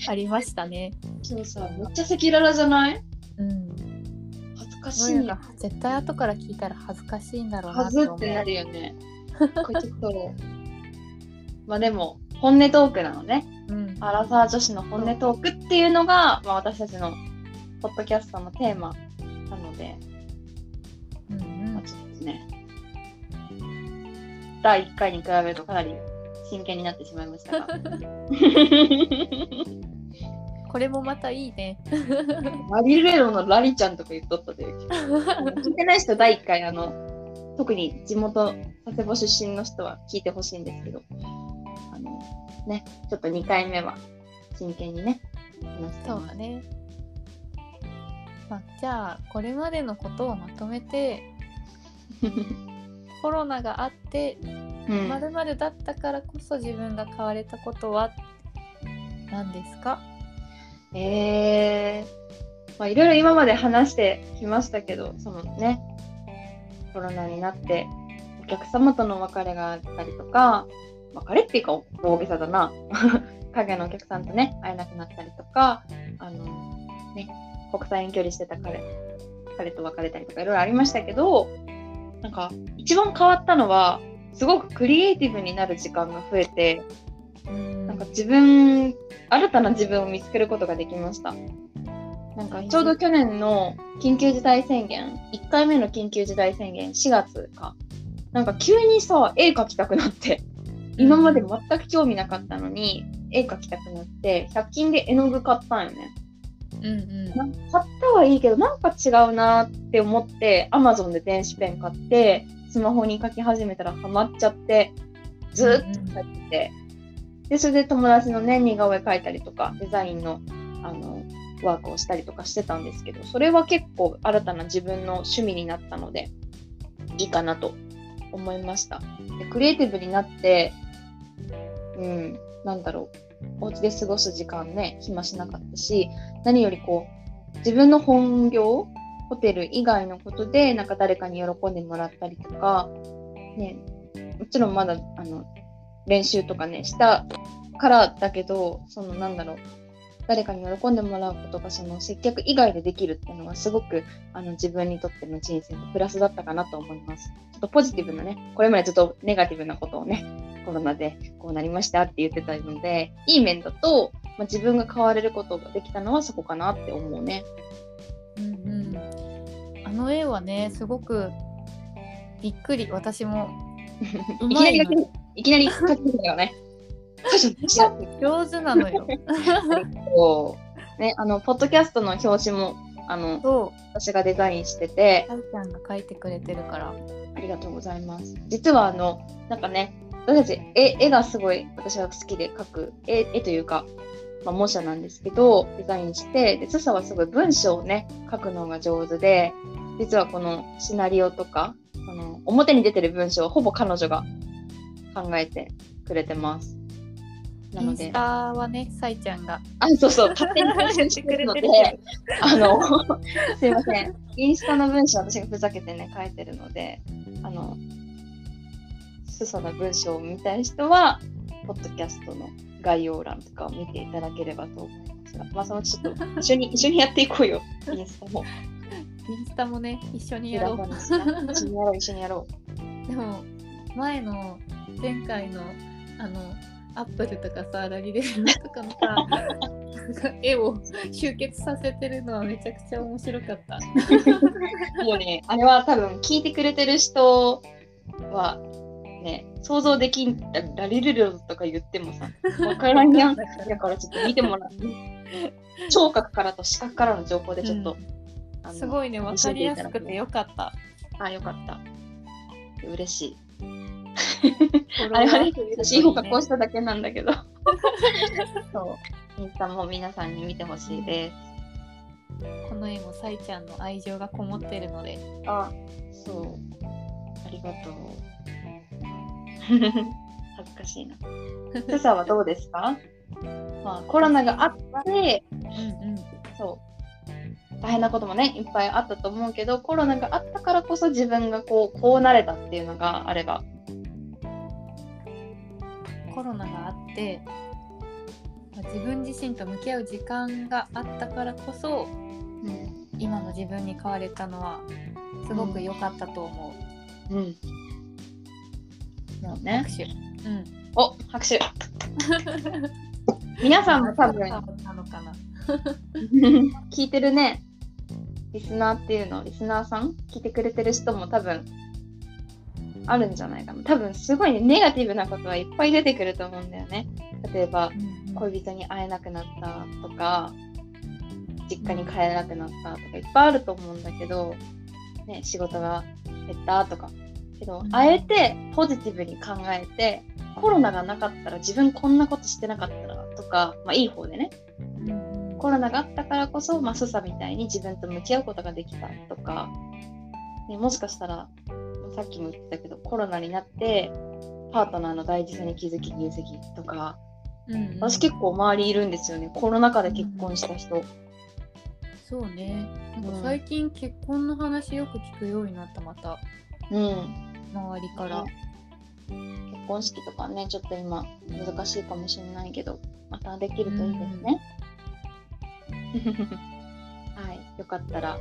[SPEAKER 2] <laughs> ありましたね。
[SPEAKER 1] そうさめっちゃ赤裸々じゃない？
[SPEAKER 2] うん
[SPEAKER 1] かし
[SPEAKER 2] い。絶対後から聞いたら恥ずかしいんだろうな
[SPEAKER 1] はず
[SPEAKER 2] と思う。
[SPEAKER 1] ってなるよね。<laughs> これちょっとまあでも本音トークなのね。
[SPEAKER 2] うん。
[SPEAKER 1] アラサー女子の本音トークっていうのが、まあ、私たちのポッドキャストのテーマなので、
[SPEAKER 2] うんうん。
[SPEAKER 1] まあ、ちょっとね。第1回に比べるとかなり真剣になってしまいましたが <laughs>
[SPEAKER 2] これもまたいいね。
[SPEAKER 1] マリレロのラリちゃんとか言っとったで。聞いてない人第1回あの特に地元佐世保出身の人は聞いてほしいんですけど。あのねちょっと2回目は真剣にね話して
[SPEAKER 2] そうだね。まあじゃあこれまでのことをまとめて <laughs> コロナがあって
[SPEAKER 1] うん。
[SPEAKER 2] まるまるだったからこそ自分が変われたことは何ですか？
[SPEAKER 1] えー、まあいろいろ今まで話してきましたけど、そのね、コロナになってお客様との別れがあったりとか、別れっていうか大げさだな。<laughs> 影のお客さんとね、会えなくなったりとか、あの、ね、国際遠距離してた彼、彼と別れたりとかいろいろありましたけど、なんか一番変わったのは、すごくクリエイティブになる時間が増えて、なんか自分、新たな自分を見つけることができました。なんかちょうど去年の緊急事態宣言、1回目の緊急事態宣言、4月か。なんか急にさ、絵描きたくなって、今まで全く興味なかったのに、絵描きたくなって、100均で絵の具買ったんよね。
[SPEAKER 2] うんうん
[SPEAKER 1] 買ったはいいけど、なんか違うなって思って、Amazon で電子ペン買って、スマホに書き始めたらハマっちゃって、ずーっと書いてて、で、それで友達のね、似顔絵描いたりとか、デザインの、あの、ワークをしたりとかしてたんですけどそれは結構新たな自分の趣味になったのでいいかなと思いました。でクリエイティブになってうんなんだろうお家で過ごす時間ね暇しなかったし何よりこう自分の本業ホテル以外のことでなんか誰かに喜んでもらったりとか、ね、もちろんまだあの練習とかねしたからだけどそのなんだろう誰かに喜んでもらうことがその接客以外でできるっていうのはすごくあの自分にとっての人生のプラスだったかなと思います。ちょっとポジティブなね、これまでずっとネガティブなことをね、コロナでこうなりましたって言ってたので、いい面だと、まあ、自分が変われることができたのはそこかなって思うね。
[SPEAKER 2] うんうん、あの絵はね、すごくびっくり、私も。
[SPEAKER 1] いきなりいきなり書きたよね。<laughs>
[SPEAKER 2] 上手なのよ。
[SPEAKER 1] ね、あのポッドキャストの表紙もあの私がデザインしてて、
[SPEAKER 2] あちゃんが書いてくれてるから。
[SPEAKER 1] ありがとうございます。実はあのなんかね、私たち絵絵がすごい私は好きで描く絵絵というか。まあ、模写なんですけどデザインしてでスサはすごい文章をね書くのが上手で実はこのシナリオとかその表に出てる文章はほぼ彼女が考えてくれてます。
[SPEAKER 2] なので。インスタはね、さいちゃんが。
[SPEAKER 1] あ、そうそう、勝手に編集してくれるので、あの、<laughs> すいません。インスタの文章私がふざけてね、書いてるので、あの、すそな文章を見たい人は、ポッドキャストの概要欄とかを見ていただければと思いますが、まあ、そのちょっと一緒に <laughs> 一緒にやっていこうよ、インスタも。
[SPEAKER 2] インスタもね、一緒にやろう。
[SPEAKER 1] 一緒にやろう、一緒にやろ
[SPEAKER 2] う。<laughs> でも、前の前回のあのアップルとかさラリレルとかのさ <laughs> 絵を集結させてるのはめちゃくちゃ面白かった。<laughs>
[SPEAKER 1] もうねあれは多分聞いてくれてる人はね想像できんラリルルとか言ってもさ分からんやんだからちょっと見てもらう。聴覚からと視覚からの情報でちょっと、
[SPEAKER 2] うん、すごいね分かりやすくてよかった。
[SPEAKER 1] あよかった。嬉しい。あれはね、写真を加工しただけなんだけど。<laughs> そう。インスタも皆さんに見てほしいです。
[SPEAKER 2] この絵もさいちゃんの愛情がこもってるので。
[SPEAKER 1] あ、そう。ありがとう。<laughs> 恥ずかしいな。<laughs> 今朝はどうですか？まあ、コロナがあって、うんうん、そう大変なこともねいっぱいあったと思うけどコロナがあったからこそ自分がこうこうなれたっていうのがあれば
[SPEAKER 2] コロナがあって自分自身と向き合う時間があったからこそ、うん、今の自分に変われたのはすごく良かったと思う。うん。
[SPEAKER 1] もうね。
[SPEAKER 2] 拍手。う
[SPEAKER 1] ん。お拍手。<laughs> 皆さんも多分なのかな <laughs> 聞いてるね。リスナーっていうの、リスナーさん？聞いてくれてる人も多分あるんじゃないかな。多分すごい、ね、ネガティブなことはいっぱい出てくると思うんだよね。例えば、恋人に会えなくなったとか、実家に帰れなくなったとかいっぱいあると思うんだけど、ね、仕事が減ったとか。けど、あえてポジティブに考えて、コロナがなかったら自分こんなことしてなかったらとか、まあいい方でね。コロナがあったからこそ、まあ、スサみたいに自分と向き合うことができたとか、ね、もしかしたらさっきも言ってたけどコロナになってパートナーの大事さに気づき入籍とか、うん、うん、私結構周りいるんですよね。コロナ禍で結婚した人、うん、
[SPEAKER 2] そうね。なんか最近結婚の話よく聞くようになったまた。うん。周りから、
[SPEAKER 1] 結婚式とかねちょっと今難しいかもしれないけどまたできるといいですね、<laughs> はい、よかったら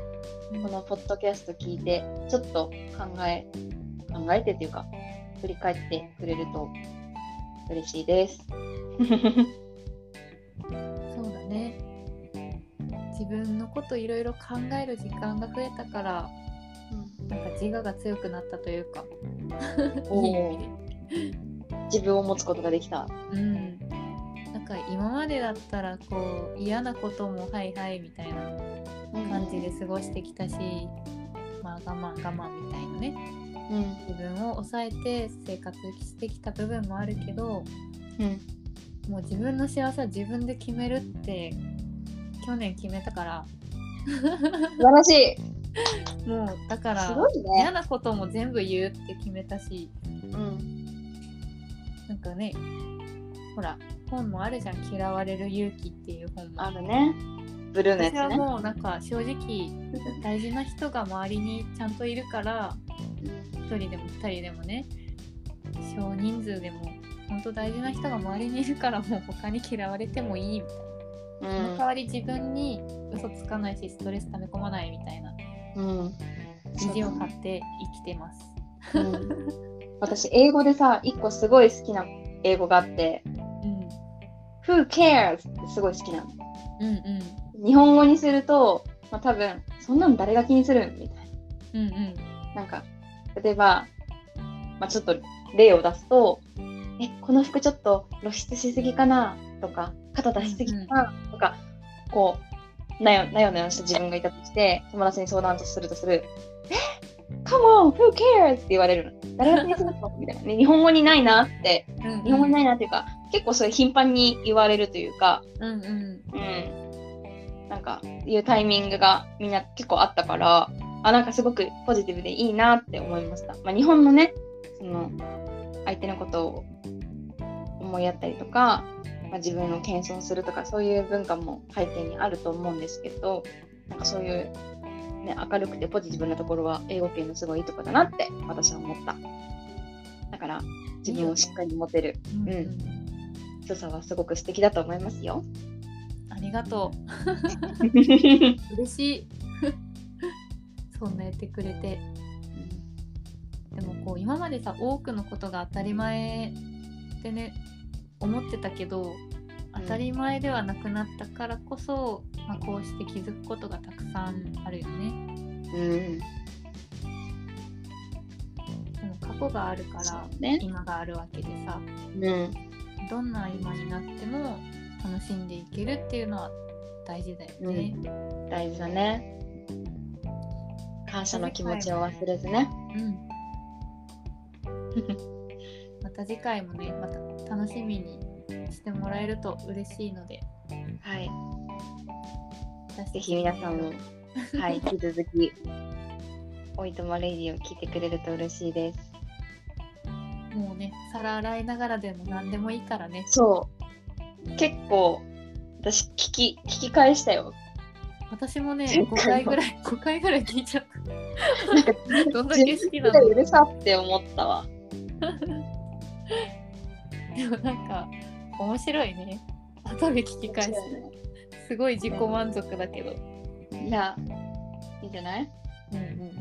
[SPEAKER 1] このポッドキャスト聞いてちょっと考え考えてっていうか振り返ってくれると嬉しいです。<laughs>
[SPEAKER 2] そうだね。自分のこといろいろ考える時間が増えたから、うん、なんか自我が強くなったというか。<laughs> いい意味で。
[SPEAKER 1] 自分を持つことができた。
[SPEAKER 2] うん。なんか今までだったらこう嫌なこともはいはいみたいな感じで過ごしてきたし、うん、まあ我慢我慢みたいなね、うん、自分を抑えて生活してきた部分もあるけど、うん、もう自分の幸せは自分で決めるって去去年決めたから。
[SPEAKER 1] 素晴らしい。
[SPEAKER 2] もうだから
[SPEAKER 1] ね。
[SPEAKER 2] 嫌なことも全部言うって決めたし
[SPEAKER 1] うん。
[SPEAKER 2] なんかねほら本もあるじゃん「嫌われる勇気」っていう本も。
[SPEAKER 1] あるねブルーのやつ
[SPEAKER 2] 私は
[SPEAKER 1] ね
[SPEAKER 2] もうなんか正直大事な人が周りにちゃんといるから1人でも2人でもね少人数でも本当大事な人が周りにいるからもう他に嫌われてもいいみたいな、
[SPEAKER 1] う
[SPEAKER 2] その代わり自分に嘘つかないしストレス溜め込まないみたいな
[SPEAKER 1] うん。
[SPEAKER 2] 意地を張って生きてます。
[SPEAKER 1] うん。私英語でさ一個すごい好きな英語があって
[SPEAKER 2] うん、「
[SPEAKER 1] Who cares?」ってすごい好きなの。
[SPEAKER 2] うんうん
[SPEAKER 1] 日本語にすると、まあ、多分そんなの誰が気にするみたい
[SPEAKER 2] うんうん
[SPEAKER 1] ななんか例えば、まあ、ちょっと例を出すと「えこの服ちょっと露出しすぎかな?」とか「肩出しすぎかな?」とかこうなよなよなよした自分がいたとして友達に相談とするとする「え？Come on, who cares?」って言われるの。誰が気にするの？みたいな、ね。日本語にないなって、
[SPEAKER 2] うん
[SPEAKER 1] 日本語にないなっていうか、結構それ頻繁に言われるというか、
[SPEAKER 2] うんうん
[SPEAKER 1] うん。なんか、いうタイミングがみんな結構あったから、あ、なんかすごくポジティブでいいなって思いました。まあ、日本のね、その、相手のことを思いやったりとか、まあ、自分を謙遜するとか、そういう文化も背景にあると思うんですけど、なんかそういう、ね、明るくてポジティブなところは英語圏のすごいいいとこだなって私は思った。だから、自分をしっかり持てる
[SPEAKER 2] うん
[SPEAKER 1] うん強さはすごく素敵だと思いますよ。
[SPEAKER 2] ありがとう。嬉しい。そんな言ってくれて。でもこう今までさ多くのことが当たり前ってね思ってたけど当たり前ではなくなったからこそ、まあ、こうして気づくことがたくさんあるよね。
[SPEAKER 1] うん、
[SPEAKER 2] でも過去があるか
[SPEAKER 1] そ
[SPEAKER 2] ら
[SPEAKER 1] うね。
[SPEAKER 2] 今があるわけでさ
[SPEAKER 1] うん、
[SPEAKER 2] どんな今になっても楽しんでいけるっていうのは大事だよね、
[SPEAKER 1] 大事だね。感謝の気持ちを忘れずね。
[SPEAKER 2] うんまた次回もねまた楽しみにしてもらえると嬉しいので
[SPEAKER 1] はい。ぜひ皆さんも、<laughs> はい、引き続き、おいとまレディを聞いてくれると嬉しいです。
[SPEAKER 2] もうね皿洗いながらでも何でもいいからね
[SPEAKER 1] そう。結構、私聞き、聞き返したよ。
[SPEAKER 2] 私もね
[SPEAKER 1] 前
[SPEAKER 2] 5
[SPEAKER 1] 回
[SPEAKER 2] ぐらい <laughs> 5回ぐらい聞いちゃっ
[SPEAKER 1] なんか、
[SPEAKER 2] た <laughs> どんだけ好きなの？
[SPEAKER 1] うるさって思ったわ。<laughs>
[SPEAKER 2] でもなんか面白いね。後で聞き返す。すごい自己満足だけど。
[SPEAKER 1] いや、いいんじゃない？
[SPEAKER 2] うんうん。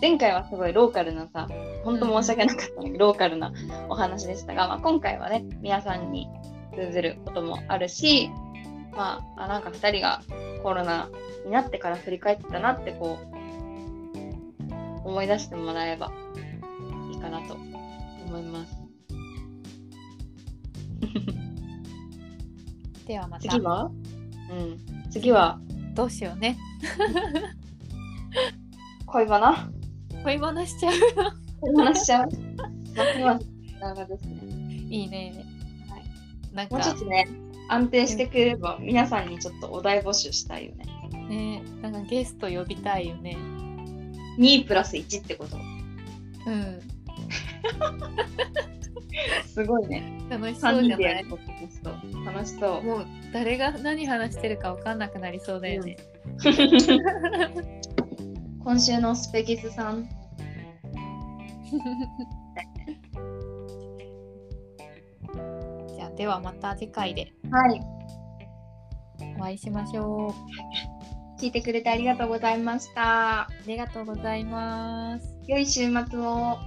[SPEAKER 1] 前回はすごいローカルなさ、本当申し訳なかったんだけど、ローカルなお話でしたが、まあ、今回はね、皆さんに通ずることもあるし、まあ、あなんか2人がコロナになってから振り返ってたなってこう、思い出してもらえばいいかなと思います。<laughs>
[SPEAKER 2] ではまた。
[SPEAKER 1] 次は？うん。次は？
[SPEAKER 2] どうしようね。<laughs>
[SPEAKER 1] 恋バナ？
[SPEAKER 2] 恋話しちゃう。
[SPEAKER 1] 恋バナしちゃう？ますます長ですね。
[SPEAKER 2] いいね。
[SPEAKER 1] はい
[SPEAKER 2] なん
[SPEAKER 1] もうちょっ
[SPEAKER 2] か
[SPEAKER 1] とね、安定してくれれば皆さんにちょっとお題募集したいよね。
[SPEAKER 2] ねなんかゲスト呼びたいよね
[SPEAKER 1] 2プラス1ってこと。
[SPEAKER 2] うん <laughs>
[SPEAKER 1] すごいね。
[SPEAKER 2] 楽しそう
[SPEAKER 1] 3
[SPEAKER 2] じゃない？
[SPEAKER 1] 楽しそう。
[SPEAKER 2] もう誰が何話してるか分かんなくなりそうだよね、<laughs> <laughs>
[SPEAKER 1] 今週のスペギスさん。
[SPEAKER 2] ではまた次回で
[SPEAKER 1] はい。
[SPEAKER 2] お会いしましょう
[SPEAKER 1] 聞いてくれてありがとうございました。
[SPEAKER 2] ありがとうございます
[SPEAKER 1] 良い週末を。